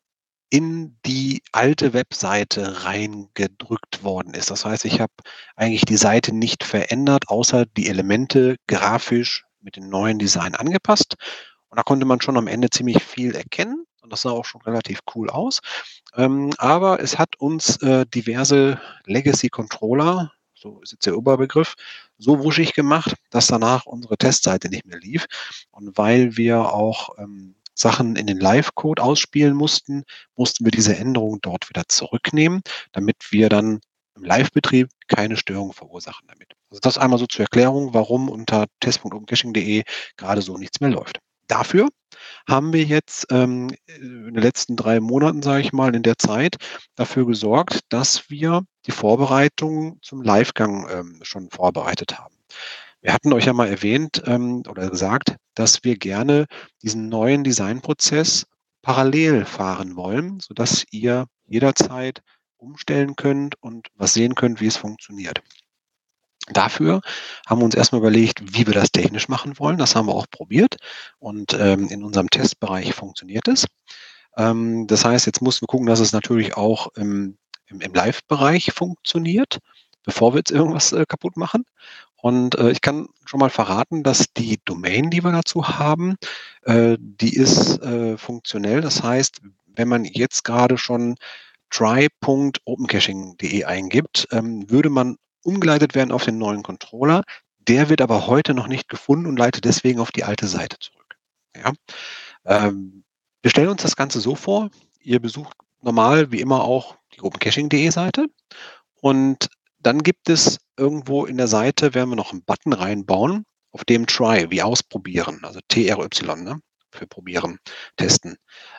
in die alte Webseite reingedrückt worden ist. Das heißt, ich habe eigentlich die Seite nicht verändert, außer die Elemente grafisch mit dem neuen Design angepasst. Und da konnte man schon am Ende ziemlich viel erkennen. Und das sah auch schon relativ cool aus. Ähm, aber es hat uns äh, diverse Legacy Controller, so ist jetzt der Oberbegriff, so wuschig gemacht, dass danach unsere Testseite nicht mehr lief. Und weil wir auch ähm, Sachen in den Live-Code ausspielen mussten, mussten wir diese Änderung dort wieder zurücknehmen, damit wir dann im Live-Betrieb keine Störung verursachen damit. Also das einmal so zur Erklärung, warum unter test.opencaching.de gerade so nichts mehr läuft. Dafür haben wir jetzt ähm, in den letzten drei Monaten, sage ich mal, in der Zeit dafür gesorgt, dass wir die Vorbereitung zum Livegang ähm, schon vorbereitet haben. Wir hatten euch ja mal erwähnt ähm, oder gesagt, dass wir gerne diesen neuen Designprozess parallel fahren wollen, sodass ihr jederzeit umstellen könnt und was sehen könnt, wie es funktioniert. Dafür haben wir uns erstmal überlegt, wie wir das technisch machen wollen. Das haben wir auch probiert und ähm, in unserem Testbereich funktioniert es. Ähm, das heißt, jetzt mussten wir gucken, dass es natürlich auch im, im, im Live-Bereich funktioniert, bevor wir jetzt irgendwas äh, kaputt machen. Und äh, ich kann schon mal verraten, dass die Domain, die wir dazu haben, äh, die ist äh, funktionell. Das heißt, wenn man jetzt gerade schon try.opencaching.de eingibt, ähm, würde man umgeleitet werden auf den neuen Controller. Der wird aber heute noch nicht gefunden und leitet deswegen auf die alte Seite zurück. Ja? Ähm, wir stellen uns das Ganze so vor, ihr besucht normal wie immer auch die opencaching.de Seite und dann gibt es irgendwo in der Seite, werden wir noch einen Button reinbauen, auf dem Try, wie ausprobieren, also TRY, ne, für probieren, testen,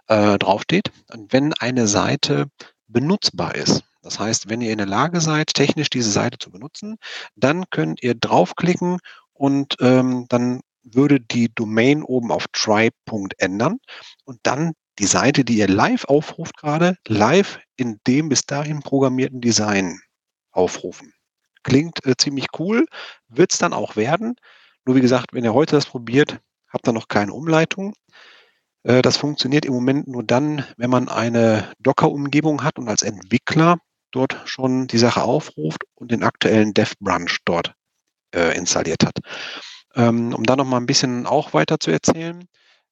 äh, draufsteht. Und wenn eine Seite benutzbar ist, das heißt, wenn ihr in der Lage seid, technisch diese Seite zu benutzen, dann könnt ihr draufklicken und ähm, dann würde die Domain oben auf try. ändern und dann die Seite, die ihr live aufruft gerade, live in dem bis dahin programmierten Design aufrufen. Klingt äh, ziemlich cool, wird es dann auch werden. Nur wie gesagt, wenn ihr heute das probiert, habt ihr noch keine Umleitung. Äh, das funktioniert im Moment nur dann, wenn man eine Docker-Umgebung hat und als Entwickler dort schon die Sache aufruft und den aktuellen Dev-Branch dort äh, installiert hat. Ähm, um da noch mal ein bisschen auch weiter zu erzählen.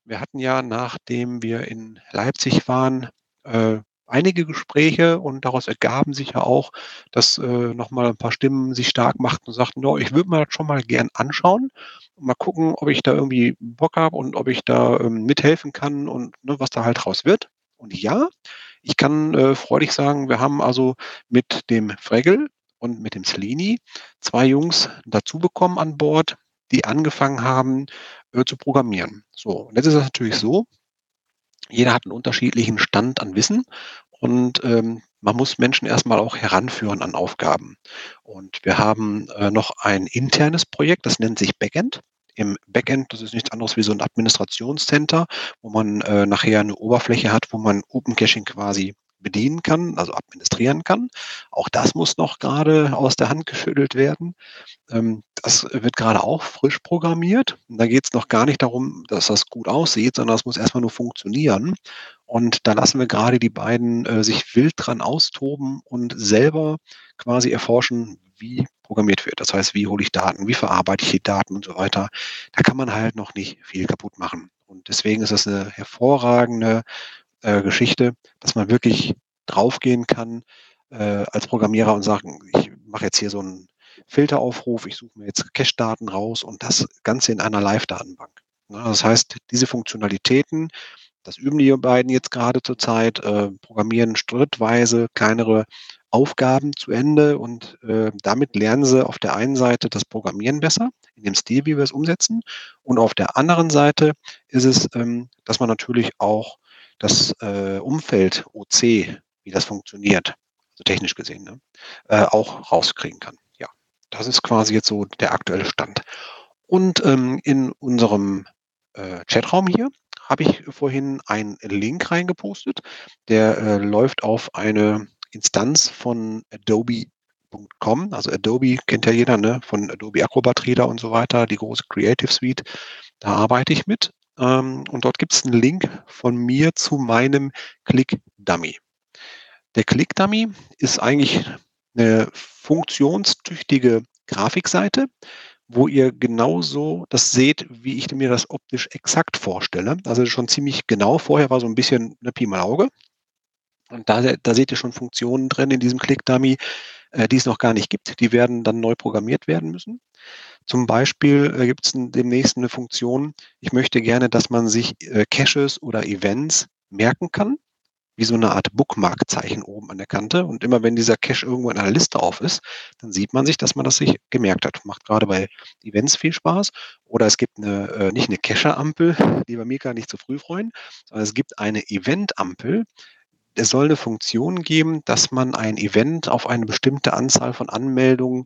Wir hatten ja, nachdem wir in Leipzig waren, äh, einige Gespräche und daraus ergaben sich ja auch, dass äh, nochmal ein paar Stimmen sich stark machten und sagten, no, ich würde mir das schon mal gern anschauen und mal gucken, ob ich da irgendwie Bock habe und ob ich da ähm, mithelfen kann und ne, was da halt raus wird. Und ja, ich kann äh, freudig sagen, wir haben also mit dem Fregel und mit dem Slini zwei Jungs dazu bekommen an Bord, die angefangen haben äh, zu programmieren. So, und jetzt ist es natürlich so, jeder hat einen unterschiedlichen Stand an Wissen und ähm, man muss Menschen erstmal auch heranführen an Aufgaben. Und wir haben äh, noch ein internes Projekt, das nennt sich Backend. Im Backend, das ist nichts anderes wie so ein Administrationscenter, wo man äh, nachher eine Oberfläche hat, wo man Open Caching quasi bedienen kann, also administrieren kann. Auch das muss noch gerade aus der Hand geschüttelt werden. Ähm, das wird gerade auch frisch programmiert. Und da geht es noch gar nicht darum, dass das gut aussieht, sondern es muss erstmal nur funktionieren. Und da lassen wir gerade die beiden äh, sich wild dran austoben und selber quasi erforschen, wie programmiert wird. Das heißt, wie hole ich Daten, wie verarbeite ich die Daten und so weiter. Da kann man halt noch nicht viel kaputt machen. Und deswegen ist das eine hervorragende äh, Geschichte, dass man wirklich draufgehen kann äh, als Programmierer und sagen, ich mache jetzt hier so einen Filteraufruf, ich suche mir jetzt Cache-Daten raus und das Ganze in einer Live-Datenbank. Ja, das heißt, diese Funktionalitäten, das üben die beiden jetzt gerade zurzeit, äh, programmieren schrittweise kleinere Aufgaben zu Ende und äh, damit lernen sie auf der einen Seite das Programmieren besser, in dem Stil, wie wir es umsetzen. Und auf der anderen Seite ist es, ähm, dass man natürlich auch das äh, Umfeld OC, wie das funktioniert, also technisch gesehen, ne, äh, auch rauskriegen kann. Ja, das ist quasi jetzt so der aktuelle Stand. Und ähm, in unserem äh, Chatraum hier habe ich vorhin einen Link reingepostet, der äh, läuft auf eine Instanz von Adobe.com. Also Adobe kennt ja jeder, ne? Von Adobe Acrobat Reader und so weiter, die große Creative Suite. Da arbeite ich mit. Ähm, und dort gibt es einen Link von mir zu meinem Click Dummy. Der Click Dummy ist eigentlich eine funktionstüchtige Grafikseite, wo ihr genauso das seht, wie ich mir das optisch exakt vorstelle. Also schon ziemlich genau. Vorher war so ein bisschen eine Pi mal Auge. Und da, da seht ihr schon Funktionen drin in diesem Click Dummy, äh, die es noch gar nicht gibt. Die werden dann neu programmiert werden müssen. Zum Beispiel äh, gibt es demnächst eine Funktion, ich möchte gerne, dass man sich äh, Caches oder Events merken kann, wie so eine Art Bookmark-Zeichen oben an der Kante. Und immer wenn dieser Cache irgendwo in einer Liste auf ist, dann sieht man sich, dass man das sich gemerkt hat. Macht gerade bei Events viel Spaß. Oder es gibt eine, äh, nicht eine Cache-Ampel, lieber Mika, nicht zu früh freuen, sondern es gibt eine Event-Ampel, es soll eine Funktion geben, dass man ein Event auf eine bestimmte Anzahl von Anmeldungen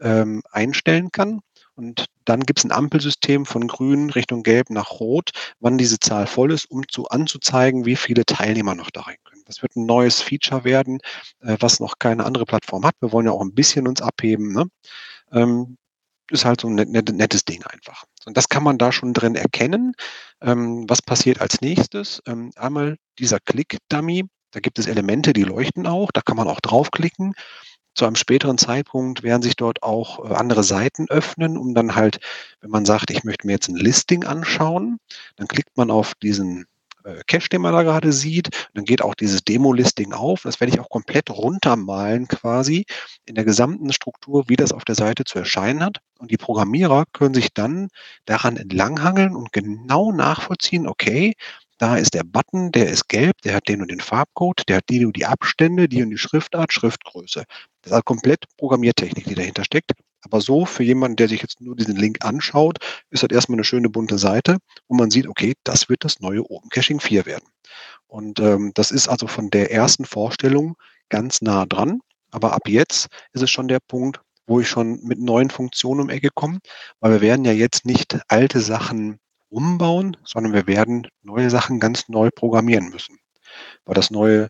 ähm, einstellen kann. Und dann gibt es ein Ampelsystem von grün Richtung gelb nach rot, wann diese Zahl voll ist, um zu anzuzeigen, wie viele Teilnehmer noch da rein können. Das wird ein neues Feature werden, äh, was noch keine andere Plattform hat. Wir wollen ja auch ein bisschen uns abheben. Ne? Ähm, ist halt so ein net, net, nettes Ding einfach. Und das kann man da schon drin erkennen. Ähm, was passiert als nächstes? Ähm, einmal dieser Click-Dummy. Da gibt es Elemente, die leuchten auch. Da kann man auch draufklicken zu einem späteren Zeitpunkt werden sich dort auch äh, andere Seiten öffnen, um dann halt, wenn man sagt, ich möchte mir jetzt ein Listing anschauen, dann klickt man auf diesen äh, Cache, den man da gerade sieht. Dann geht auch dieses Demo-Listing auf. Das werde ich auch komplett runtermalen quasi in der gesamten Struktur, wie das auf der Seite zu erscheinen hat. Und die Programmierer können sich dann daran entlanghangeln und genau nachvollziehen, okay, da ist der Button, der ist gelb, der hat den und den Farbcode, der hat die und die Abstände, die und die Schriftart, Schriftgröße. Das ist halt komplett Programmiertechnik, die dahinter steckt. Aber so für jemanden, der sich jetzt nur diesen Link anschaut, ist das erstmal eine schöne bunte Seite, wo man sieht, okay, das wird das neue Open Caching 4 werden. Und ähm, das ist also von der ersten Vorstellung ganz nah dran. Aber ab jetzt ist es schon der Punkt, wo ich schon mit neuen Funktionen um Ecke komme, weil wir werden ja jetzt nicht alte Sachen umbauen, sondern wir werden neue Sachen ganz neu programmieren müssen. Weil das neue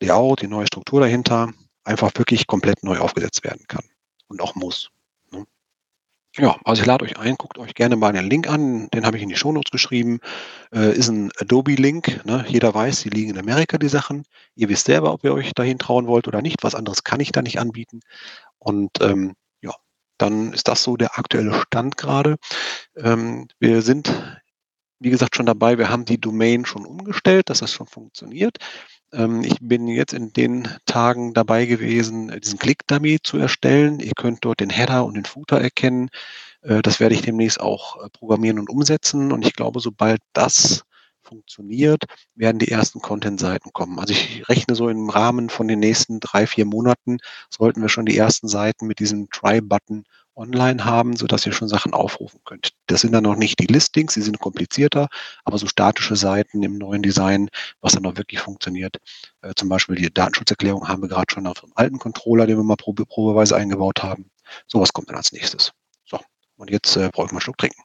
Layout, die neue Struktur dahinter einfach wirklich komplett neu aufgesetzt werden kann und auch muss. Ne? Ja, also ich lade euch ein, guckt euch gerne mal den Link an, den habe ich in die Shownotes geschrieben. Äh, ist ein Adobe-Link. Ne? Jeder weiß, die liegen in Amerika, die Sachen. Ihr wisst selber, ob ihr euch dahin trauen wollt oder nicht. Was anderes kann ich da nicht anbieten. Und ähm, dann ist das so der aktuelle Stand gerade. Ähm, wir sind, wie gesagt, schon dabei. Wir haben die Domain schon umgestellt, dass das schon funktioniert. Ähm, ich bin jetzt in den Tagen dabei gewesen, diesen Click-Dummy zu erstellen. Ihr könnt dort den Header und den Footer erkennen. Äh, das werde ich demnächst auch äh, programmieren und umsetzen. Und ich glaube, sobald das funktioniert, werden die ersten Content-Seiten kommen. Also ich rechne so im Rahmen von den nächsten drei, vier Monaten sollten wir schon die ersten Seiten mit diesem Try-Button online haben, sodass ihr schon Sachen aufrufen könnt. Das sind dann noch nicht die Listings, die sind komplizierter, aber so statische Seiten im neuen Design, was dann auch wirklich funktioniert. Äh, zum Beispiel die Datenschutzerklärung haben wir gerade schon auf dem alten Controller, den wir mal probe, probeweise eingebaut haben. Sowas kommt dann als nächstes. So, und jetzt äh, brauche ich mal einen Schluck trinken.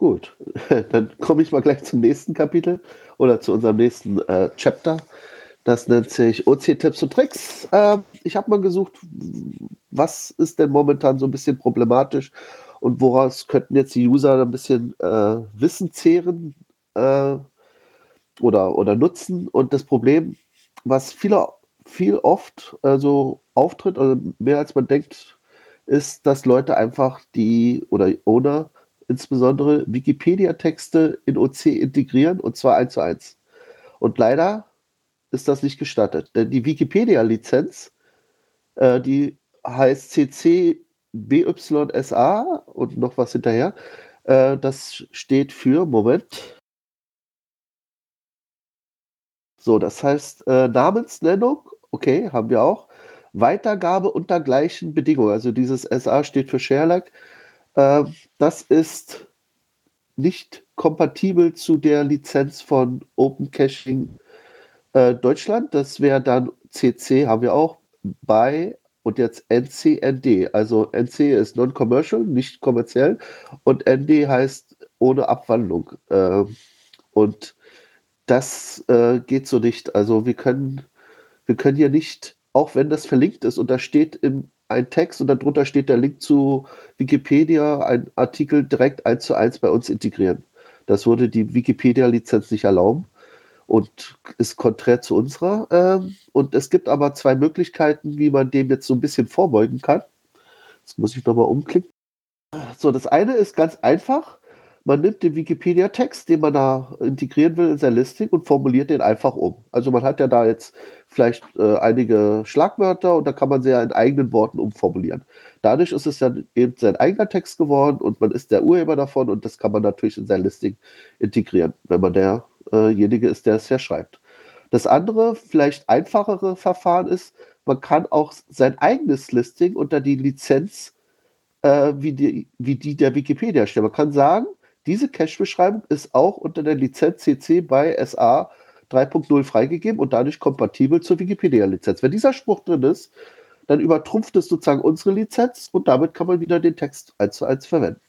Gut, dann komme ich mal gleich zum nächsten Kapitel oder zu unserem nächsten äh, Chapter. Das nennt sich OC-Tipps und Tricks. Äh, ich habe mal gesucht, was ist denn momentan so ein bisschen problematisch und woraus könnten jetzt die User ein bisschen äh, Wissen zehren äh, oder, oder nutzen. Und das Problem, was viele, viel oft also auftritt, also mehr als man denkt, ist, dass Leute einfach die oder Owner insbesondere Wikipedia-Texte in OC integrieren und zwar eins zu eins. Und leider ist das nicht gestattet. Denn die Wikipedia-Lizenz, äh, die heißt CC BYSA und noch was hinterher. Äh, das steht für, Moment. So, das heißt äh, Namensnennung, okay, haben wir auch. Weitergabe unter gleichen Bedingungen. Also dieses SA steht für Sherlock. Äh, das ist nicht kompatibel zu der Lizenz von Open Caching äh, Deutschland. Das wäre dann CC, haben wir auch, bei und jetzt NCND. Also NC ist non-commercial, nicht kommerziell und ND heißt ohne Abwandlung. Äh, und das äh, geht so nicht. Also wir können, wir können hier nicht, auch wenn das verlinkt ist und da steht im, ein Text und darunter steht der Link zu Wikipedia, ein Artikel direkt eins zu eins bei uns integrieren. Das würde die Wikipedia-Lizenz nicht erlauben und ist konträr zu unserer. Ähm, und es gibt aber zwei Möglichkeiten, wie man dem jetzt so ein bisschen vorbeugen kann. Jetzt muss ich nochmal umklicken. So, das eine ist ganz einfach. Man nimmt den Wikipedia-Text, den man da integrieren will in sein Listing und formuliert den einfach um. Also man hat ja da jetzt vielleicht äh, einige Schlagwörter und da kann man sie ja in eigenen Worten umformulieren. Dadurch ist es dann eben sein eigener Text geworden und man ist der Urheber davon und das kann man natürlich in sein Listing integrieren, wenn man der derjenige ist, der es ja schreibt. Das andere, vielleicht einfachere Verfahren ist, man kann auch sein eigenes Listing unter die Lizenz äh, wie, die, wie die der Wikipedia stellen. Man kann sagen, diese Cache-Beschreibung ist auch unter der Lizenz CC bei SA 3.0 freigegeben und dadurch kompatibel zur Wikipedia-Lizenz. Wenn dieser Spruch drin ist, dann übertrumpft es sozusagen unsere Lizenz und damit kann man wieder den Text eins zu eins verwenden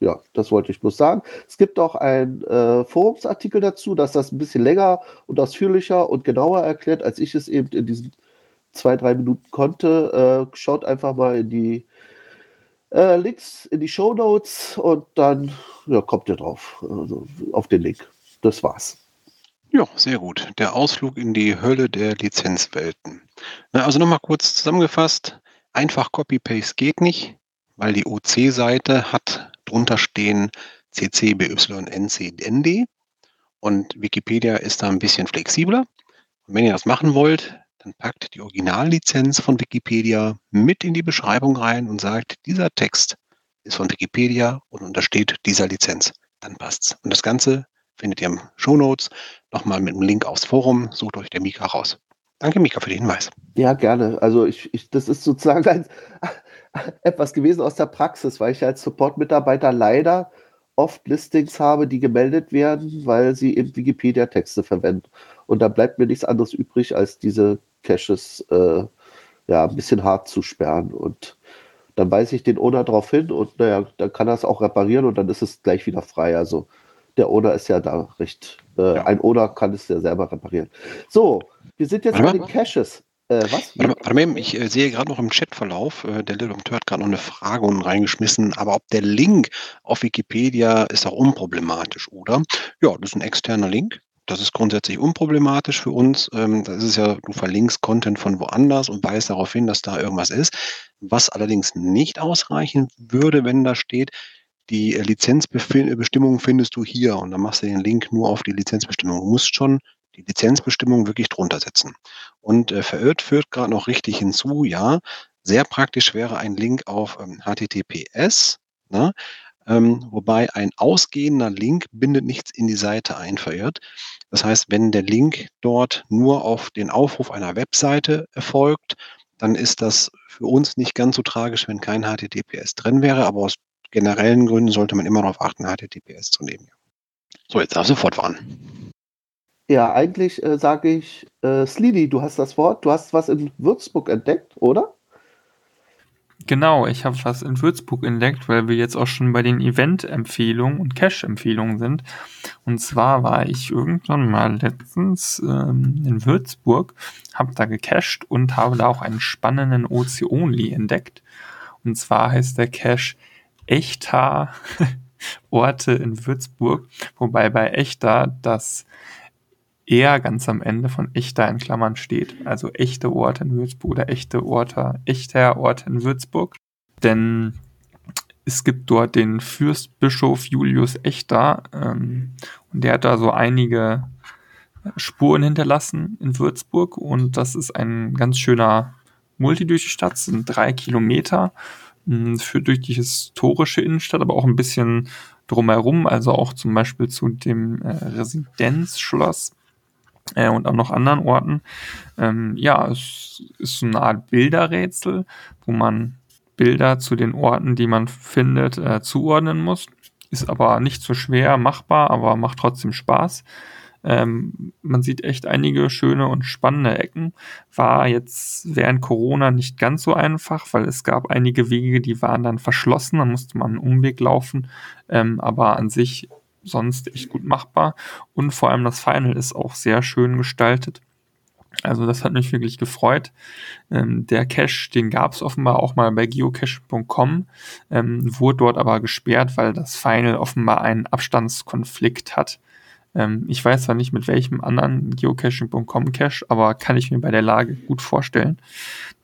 ja, das wollte ich bloß sagen. Es gibt auch einen äh, Forumsartikel dazu, dass das ein bisschen länger und ausführlicher und genauer erklärt, als ich es eben in diesen zwei, drei Minuten konnte. Äh, schaut einfach mal in die äh, Links, in die Show Notes und dann ja, kommt ihr drauf, also auf den Link. Das war's. Ja, sehr gut. Der Ausflug in die Hölle der Lizenzwelten. Na, also nochmal kurz zusammengefasst. Einfach Copy-Paste geht nicht, weil die OC-Seite hat drunter stehen CC, BY, NC, ND. Und Wikipedia ist da ein bisschen flexibler. Und wenn ihr das machen wollt, dann packt die Originallizenz von Wikipedia mit in die Beschreibung rein und sagt, dieser Text ist von Wikipedia und untersteht dieser Lizenz. Dann passt's. Und das Ganze findet ihr im Show Notes nochmal mit einem Link aufs Forum. Sucht euch der Mika raus. Danke, Mika, für den Hinweis. Ja, gerne. Also ich, ich das ist sozusagen ein, etwas gewesen aus der Praxis, weil ich als Support-Mitarbeiter leider oft Listings habe, die gemeldet werden, weil sie eben Wikipedia-Texte verwenden. Und da bleibt mir nichts anderes übrig, als diese Caches äh, ja, ein bisschen hart zu sperren. Und dann weise ich den Owner darauf hin und naja, dann kann er es auch reparieren und dann ist es gleich wieder frei. Also der Owner ist ja da recht. Äh, ja. Ein Owner kann es ja selber reparieren. So, wir sind jetzt bei den Caches. Äh, was? Warte, mal- ich äh, sehe gerade noch im Chatverlauf, äh, der Little hat gerade noch eine Frage unten reingeschmissen, aber ob der Link auf Wikipedia ist auch unproblematisch, oder? Ja, das ist ein externer Link. Das ist grundsätzlich unproblematisch für uns. Ähm, das ist ja, du verlinkst Content von woanders und weist darauf hin, dass da irgendwas ist. Was allerdings nicht ausreichen würde, wenn da steht, die Lizenzbestimmungen findest du hier und dann machst du den Link nur auf die Lizenzbestimmung. Du musst schon die Lizenzbestimmung wirklich drunter setzen. Und äh, verirrt führt gerade noch richtig hinzu, ja, sehr praktisch wäre ein Link auf ähm, HTTPS, ne? Ähm, wobei ein ausgehender Link bindet nichts in die Seite ein, verirrt. Das heißt, wenn der Link dort nur auf den Aufruf einer Webseite erfolgt, dann ist das für uns nicht ganz so tragisch, wenn kein HTTPS drin wäre, aber aus generellen Gründen sollte man immer darauf achten, HTTPS zu nehmen. So, jetzt darfst du fortfahren. Ja, eigentlich äh, sage ich, äh, Slidi, du hast das Wort, du hast was in Würzburg entdeckt, oder? Genau, ich habe was in Würzburg entdeckt, weil wir jetzt auch schon bei den Event-Empfehlungen und Cache-Empfehlungen sind. Und zwar war ich irgendwann mal letztens ähm, in Würzburg, habe da gecached und habe da auch einen spannenden OC-Only entdeckt. Und zwar heißt der Cache Echter Orte in Würzburg, wobei bei Echter das eher ganz am Ende von echter in Klammern steht. Also echte Orte in Würzburg oder echte Orte, echter Ort in Würzburg. Denn es gibt dort den Fürstbischof Julius Echter ähm, und der hat da so einige Spuren hinterlassen in Würzburg und das ist ein ganz schöner Multi durch die Stadt, sind drei Kilometer, mh, führt durch die historische Innenstadt, aber auch ein bisschen drumherum, also auch zum Beispiel zu dem äh, Residenzschloss äh, und auch noch anderen Orten. Ähm, ja, es ist so eine Art Bilderrätsel, wo man Bilder zu den Orten, die man findet, äh, zuordnen muss. Ist aber nicht so schwer machbar, aber macht trotzdem Spaß. Ähm, man sieht echt einige schöne und spannende Ecken. War jetzt während Corona nicht ganz so einfach, weil es gab einige Wege, die waren dann verschlossen. Da musste man einen Umweg laufen. Ähm, aber an sich sonst echt gut machbar. Und vor allem das Final ist auch sehr schön gestaltet. Also das hat mich wirklich gefreut. Ähm, der Cache, den gab es offenbar auch mal bei geocache.com, ähm, wurde dort aber gesperrt, weil das Final offenbar einen Abstandskonflikt hat. Ähm, ich weiß zwar nicht mit welchem anderen geocaching.com Cache, aber kann ich mir bei der Lage gut vorstellen,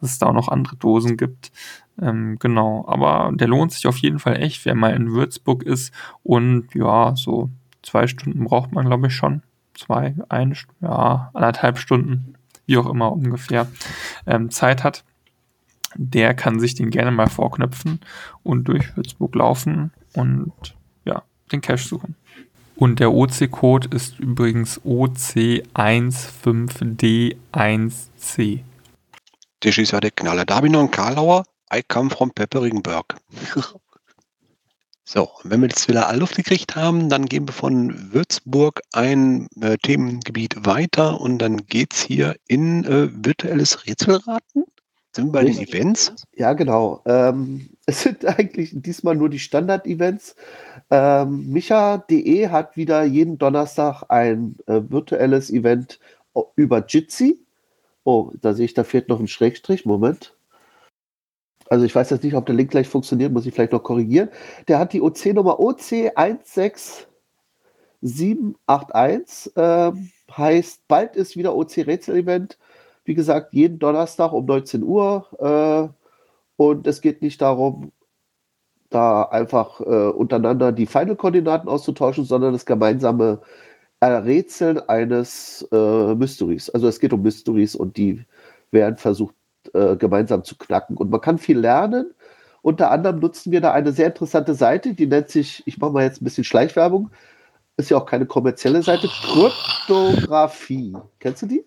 dass es da auch noch andere Dosen gibt. Ähm, genau, aber der lohnt sich auf jeden Fall echt, wer mal in Würzburg ist und ja, so zwei Stunden braucht man, glaube ich, schon. Zwei, eine, ja, anderthalb Stunden, wie auch immer ungefähr, ähm, Zeit hat. Der kann sich den gerne mal vorknöpfen und durch Würzburg laufen und ja, den Cache suchen. Und der OC-Code ist übrigens OC15D1C. Das ist ja der Knaller. Da habe ich noch einen Karlauer. I come from Pepperinburg. so, und wenn wir jetzt wieder alle Luft gekriegt haben, dann gehen wir von Würzburg ein äh, Themengebiet weiter und dann geht's hier in äh, virtuelles Rätselraten. Sind wir bei den. Events? Ja, genau. Ähm, es sind eigentlich diesmal nur die Standard-Events. Ähm, Micha.de hat wieder jeden Donnerstag ein äh, virtuelles Event über Jitsi. Oh, da sehe ich, da fehlt noch ein Schrägstrich. Moment. Also ich weiß jetzt nicht, ob der Link gleich funktioniert, muss ich vielleicht noch korrigieren. Der hat die OC-Nummer OC16781. Ähm, heißt, bald ist wieder OC-Rätsel-Event. Wie gesagt, jeden Donnerstag um 19 Uhr. Äh, und es geht nicht darum, da einfach äh, untereinander die Final-Koordinaten auszutauschen, sondern das gemeinsame Errätseln eines äh, Mysteries. Also es geht um Mysteries und die werden versucht, äh, gemeinsam zu knacken. Und man kann viel lernen. Unter anderem nutzen wir da eine sehr interessante Seite, die nennt sich, ich mache mal jetzt ein bisschen Schleichwerbung, ist ja auch keine kommerzielle Seite, Kryptographie. Kennst du die?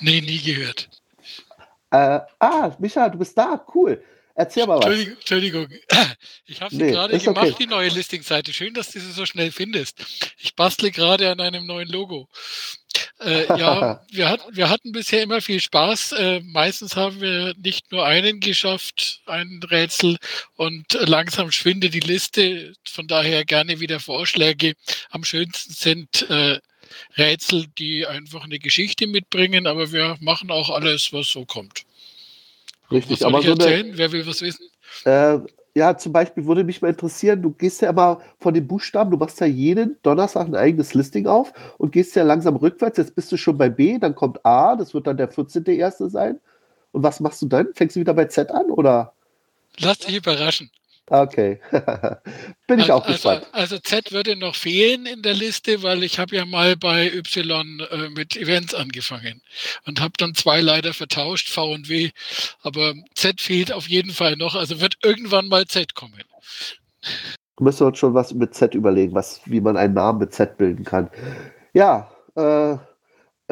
Nee, nie gehört. Äh, ah, Micha, du bist da, cool. Erzähl mal was. Entschuldigung, Entschuldigung. Ich habe sie Nee, gerade gemacht, okay. die neue Listing-Seite. Schön, dass du sie so schnell findest. Ich bastle gerade an einem neuen Logo. Äh, ja, wir, hat, wir hatten bisher immer viel Spaß. Äh, meistens haben wir nicht nur einen geschafft, ein Rätsel, und langsam schwindet die Liste. Von daher gerne wieder Vorschläge. Am schönsten sind äh, Rätsel, die einfach eine Geschichte mitbringen, aber wir machen auch alles, was so kommt. Richtig, Was soll aber ich so eine? Wer will was wissen? Äh, ja, zum Beispiel würde mich mal interessieren, du gehst ja immer von den Buchstaben, du machst ja jeden Donnerstag ein eigenes Listing auf und gehst ja langsam rückwärts. Jetzt bist du schon bei B, dann kommt A, das wird dann der 14. Erste sein. Und was machst du dann? Fängst du wieder bei Z an oder? Lass dich überraschen. Okay. Bin ich Al- auch also, gespannt. also Z würde noch fehlen in der Liste, weil ich habe ja mal bei Y äh, mit Events angefangen und habe dann zwei leider vertauscht, V und W. Aber Z fehlt auf jeden Fall noch, also wird irgendwann mal Z kommen. Müssen wir uns schon was mit Z überlegen, was, wie man einen Namen mit Z bilden kann. Ja, äh,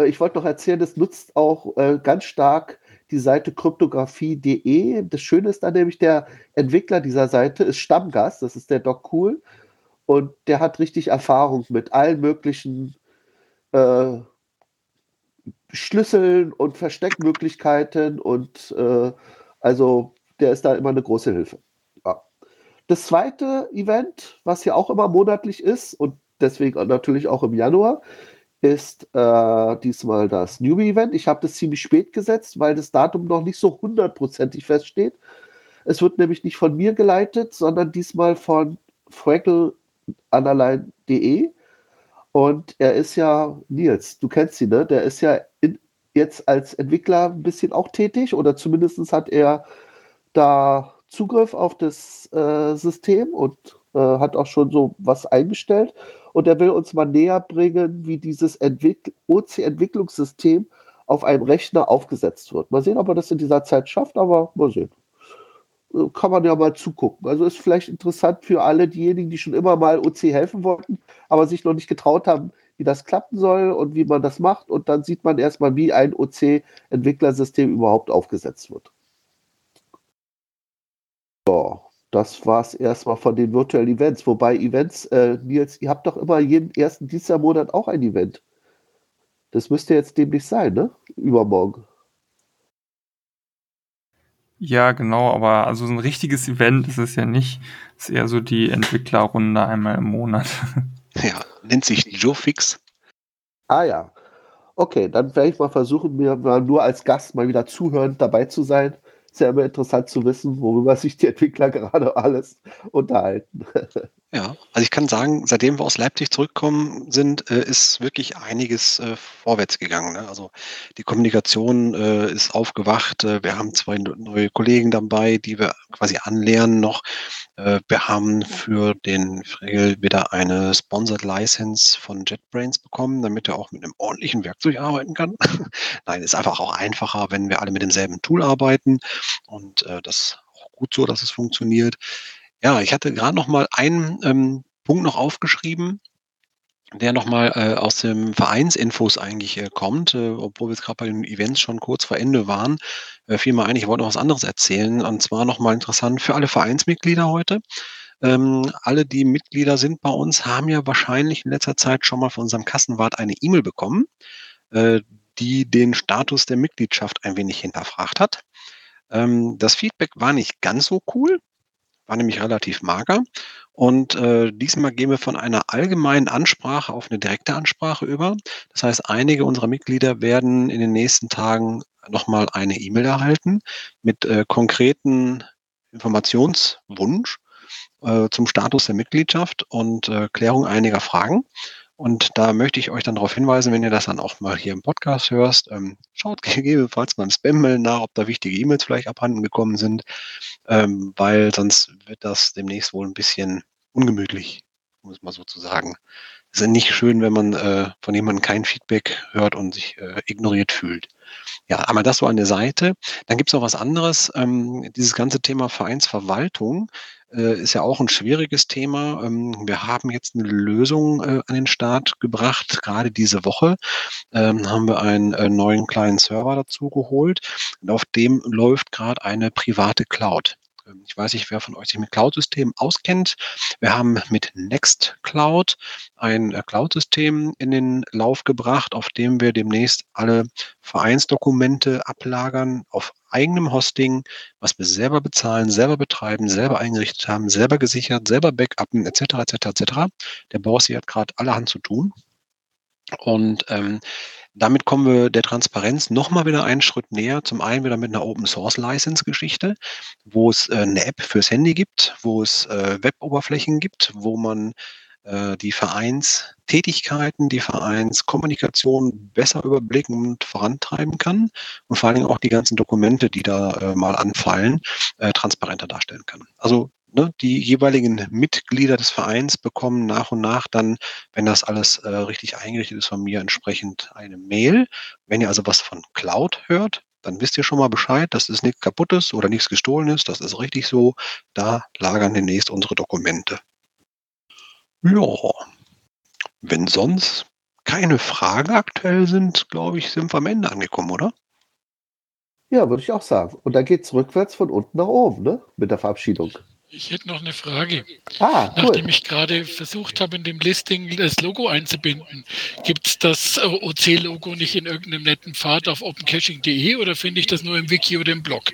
äh, ich wollte noch erzählen, das nutzt auch äh, ganz stark die Seite kryptographie.de. Das Schöne ist da nämlich, der Entwickler dieser Seite ist Stammgast, das ist der Doc Cool. Und der hat richtig Erfahrung mit allen möglichen äh, Schlüsseln und Versteckmöglichkeiten und äh, also der ist da immer eine große Hilfe. Ja. Das zweite Event, was ja auch immer monatlich ist und deswegen natürlich auch im Januar, ist äh, diesmal das Newbie-Event. Ich habe das ziemlich spät gesetzt, weil das Datum noch nicht so hundertprozentig feststeht. Es wird nämlich nicht von mir geleitet, sondern diesmal von frankl.de. Und er ist ja, Nils, du kennst ihn, ne? Der ist ja in, jetzt als Entwickler ein bisschen auch tätig oder zumindest hat er da Zugriff auf das äh, System und äh, hat auch schon so was eingestellt. Und er will uns mal näher bringen, wie dieses Entwick OC-Entwicklungssystem auf einem Rechner aufgesetzt wird. Mal sehen, ob er das in dieser Zeit schafft, aber mal sehen. Äh, Kann man ja mal zugucken. Also ist vielleicht interessant für alle diejenigen, die schon immer mal OC helfen wollten, aber sich noch nicht getraut haben, wie das klappen soll und wie man das macht. Und dann sieht man erstmal, wie ein OC-Entwicklersystem überhaupt aufgesetzt wird. So, das war es erstmal von den virtuellen Events. Wobei Events, äh, Nils, ihr habt doch immer jeden ersten Dienstagmonat auch ein Event. Das müsste jetzt demnächst sein, ne? Übermorgen. Ja, genau, aber also so ein richtiges Event ist es ja nicht. Es ist eher so die Entwicklerrunde einmal im Monat. Ja, nennt sich Joe-Fix. Ah ja. Okay, dann werde ich mal versuchen, mir mal nur als Gast mal wieder zuhörend dabei zu sein. Ist ja immer interessant zu wissen, worüber sich die Entwickler gerade alles unterhalten. Ja, also ich kann sagen, seitdem wir aus Leipzig zurückkommen sind, äh, ist wirklich einiges äh, vorwärts gegangen. Ne? Also die Kommunikation äh, ist aufgewacht. Äh, wir haben zwei ne- neue Kollegen dabei, die wir quasi anlernen noch. Äh, wir haben für den Fregel wieder eine Sponsored License von JetBrains bekommen, damit er auch mit einem ordentlichen Werkzeug arbeiten kann. Nein, ist einfach auch einfacher, wenn wir alle mit demselben Tool arbeiten. Und äh, das ist auch gut so, dass es funktioniert. Ja, ich hatte gerade noch mal einen ähm, Punkt noch aufgeschrieben, der noch mal äh, aus dem Vereinsinfos eigentlich äh, kommt, äh, obwohl wir jetzt gerade bei den Events schon kurz vor Ende waren. Äh, fiel mir ein, ich wollte noch was anderes erzählen. Und zwar noch mal interessant für alle Vereinsmitglieder heute. Ähm, alle, die Mitglieder sind bei uns, haben ja wahrscheinlich in letzter Zeit schon mal von unserem Kassenwart eine E-Mail bekommen, äh, die den Status der Mitgliedschaft ein wenig hinterfragt hat. Ähm, das Feedback war nicht ganz so cool war nämlich relativ mager. Und äh, diesmal gehen wir von einer allgemeinen Ansprache auf eine direkte Ansprache über. Das heißt, einige unserer Mitglieder werden in den nächsten Tagen nochmal eine E-Mail erhalten mit äh, konkreten Informationswunsch äh, zum Status der Mitgliedschaft und äh, Klärung einiger Fragen. Und da möchte ich euch dann darauf hinweisen, wenn ihr das dann auch mal hier im Podcast hörst, ähm, schaut gegebenenfalls mal im Spam-Mail nach, ob da wichtige E-Mails vielleicht abhanden gekommen sind, ähm, weil sonst wird das demnächst wohl ein bisschen ungemütlich, um es mal so zu sagen. Es ist nicht schön, wenn man äh, von jemandem kein Feedback hört und sich äh, ignoriert fühlt. Ja, einmal das so an der Seite. Dann gibt es noch was anderes. Ähm, dieses ganze Thema Vereinsverwaltung äh, ist ja auch ein schwieriges Thema. Ähm, wir haben jetzt eine Lösung äh, an den Start gebracht. Gerade diese Woche ähm, haben wir einen äh, neuen kleinen Server dazu geholt. Und auf dem läuft gerade eine private Cloud. Ähm, Ich weiß nicht, wer von euch sich mit Cloud-Systemen auskennt. Wir haben mit Nextcloud ein äh, Cloud-System in den Lauf gebracht, auf dem wir demnächst alle Vereinsdokumente ablagern auf eigenem Hosting, was wir selber bezahlen, selber betreiben, selber eingerichtet haben, selber gesichert, selber backuppen, etc., etc., etc. Der Boss hier hat gerade allerhand zu tun. Und ähm, damit kommen wir der Transparenz nochmal wieder einen Schritt näher. Zum einen wieder mit einer Open Source License Geschichte, wo es äh, eine App fürs Handy gibt, wo es äh, Web-Oberflächen gibt, wo man äh, die Vereinstätigkeiten, die Vereinskommunikation besser überblicken und vorantreiben kann und vor allen Dingen auch die ganzen Dokumente, die da mal anfallen, transparenter darstellen kann. Also ne, die jeweiligen Mitglieder des Vereins bekommen nach und nach dann, wenn das alles äh, richtig eingerichtet ist, von mir entsprechend eine Mail. Wenn ihr also was von Cloud hört, dann wisst ihr schon mal Bescheid, dass es nichts kaputtes oder nichts gestohlen ist. Das ist richtig so. Da lagern demnächst unsere Dokumente. Ja, wenn sonst keine Fragen aktuell sind, glaube ich, sind wir am Ende angekommen, oder? Ja, würde ich auch sagen. Und dann geht es rückwärts von unten nach oben, ne? Mit der Verabschiedung. Ich hätte noch eine Frage. Ah, cool. Nachdem ich gerade versucht habe, in dem Listing das Logo einzubinden, gibt es das OC-Logo nicht in irgendeinem netten Pfad auf opencaching.de oder finde ich das nur im Wiki oder im Blog?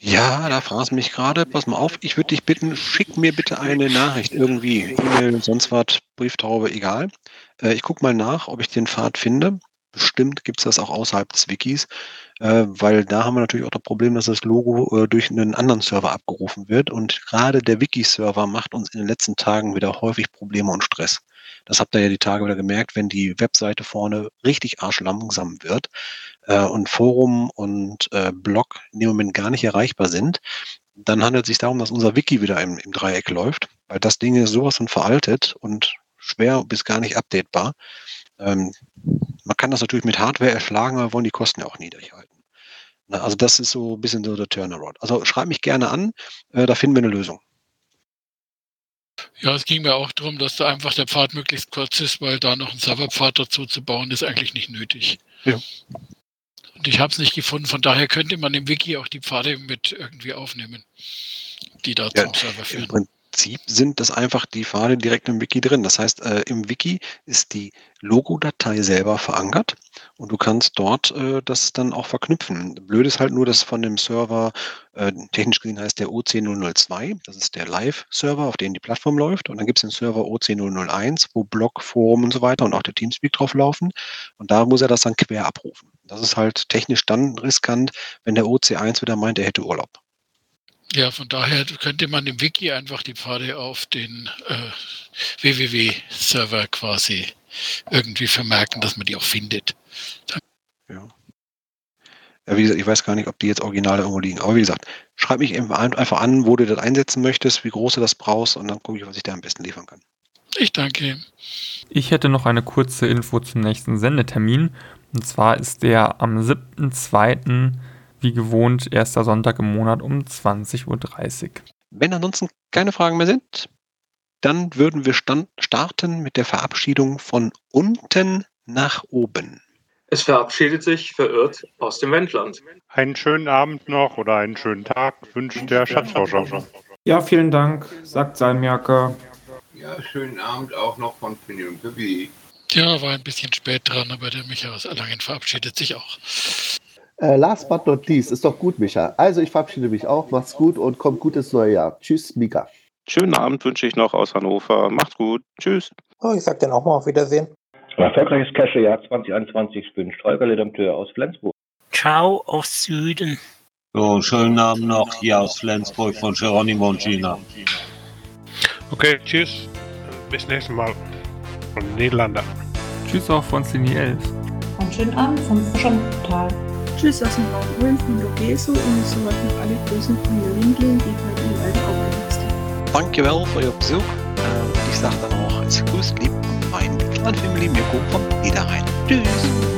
Ja, da fragst du mich gerade. Pass mal auf, ich würde dich bitten, schick mir bitte eine Nachricht irgendwie. E-Mail, sonst was, Brieftaube, egal. Äh, ich gucke mal nach, ob ich den Pfad finde. Bestimmt gibt es das auch außerhalb des Wikis, äh, weil da haben wir natürlich auch das Problem, dass das Logo äh, durch einen anderen Server abgerufen wird. Und gerade der Wiki-Server macht uns in den letzten Tagen wieder häufig Probleme und Stress. Das habt ihr ja die Tage wieder gemerkt, wenn die Webseite vorne richtig arschlangsam wird äh, und Forum und äh, Blog in dem Moment gar nicht erreichbar sind, dann handelt es sich darum, dass unser Wiki wieder im, im Dreieck läuft, weil das Ding ist sowas von veraltet und schwer bis gar nicht updatebar. Ähm, man kann das natürlich mit Hardware erschlagen, aber wir wollen die Kosten ja auch niedrig halten. Na, also das ist so ein bisschen so der Turnaround. Also schreib mich gerne an, äh, da finden wir eine Lösung. Ja, es ging mir auch darum, dass da einfach der Pfad möglichst kurz ist, weil da noch ein Serverpfad dazu zu bauen, ist eigentlich nicht nötig. Ja. Und ich habe es nicht gefunden, von daher könnte man im Wiki auch die Pfade mit irgendwie aufnehmen, die da Ja, zum Server führen. Prinzip sind das einfach die Pfade direkt im Wiki drin. Das heißt, äh, im Wiki ist die Logo-Datei selber verankert und du kannst dort äh, das dann auch verknüpfen. Blöd ist halt nur, dass von dem Server, äh, technisch gesehen heißt der OC002, das ist der Live-Server, auf dem die Plattform läuft. Und dann gibt es den Server OC001, wo Blog, Forum und so weiter und auch der Teamspeak drauf laufen. Und da muss er das dann quer abrufen. Das ist halt technisch dann riskant, wenn der OC1 wieder meint, er hätte Urlaub. Ja, von daher könnte man im Wiki einfach die Pfade auf den äh, www-Server quasi irgendwie vermerken, dass man die auch findet. Ja. Ja, wie gesagt, ich weiß gar nicht, ob die jetzt original irgendwo liegen. Aber wie gesagt, schreib mich einfach an, wo du das einsetzen möchtest, wie groß du das brauchst und dann gucke ich, was ich da am besten liefern kann. Ich danke. Ich hätte noch eine kurze Info zum nächsten Sendetermin. Und zwar ist der am 7.2. wie gewohnt erster Sonntag im Monat um 20.30 Uhr. Wenn ansonsten keine Fragen mehr sind, dann würden wir starten mit der Verabschiedung von unten nach oben. Es verabschiedet sich verirrt aus dem Wendland. Einen schönen Abend noch oder einen schönen Tag wünscht der Schatzforscher. Ja, vielen Dank, sagt Salmiaker. Ja, schönen Abend auch noch von Finny und Bibi. Ja, war ein bisschen spät dran, aber der Micha aus Erlangen verabschiedet sich auch. Äh, last but not least, ist doch gut, Micha. Also ich verabschiede mich auch. Macht's gut und kommt gut ins neue Jahr. Tschüss, Mika. Schönen Abend wünsche ich noch aus Hannover. Macht's gut. Tschüss. Oh, ich sag dann auch mal auf Wiedersehen. Erfolgreiches Cache-Jahr 2021 wünscht Holger Ledamteur aus Flensburg. Ciao aus Süden. So, schönen Abend noch hier aus Flensburg von Geronimo und Gina. Okay, tschüss. Bis nächstes Mal. Von Niederlande. Tschüss auch von Cine 11. Und schönen Abend vom Fischerntal. Tschüss aus dem Raum Ulm von Logeso und soweit noch alle Grüßen von Lindlin, die bei ihm alten aufgewachsen ist. Dankjewel voor je bezoek. Uh, und ich sage dann auch, es grüßt lieb mein Clan Family Mirko vom Niederrhein. Tschüss.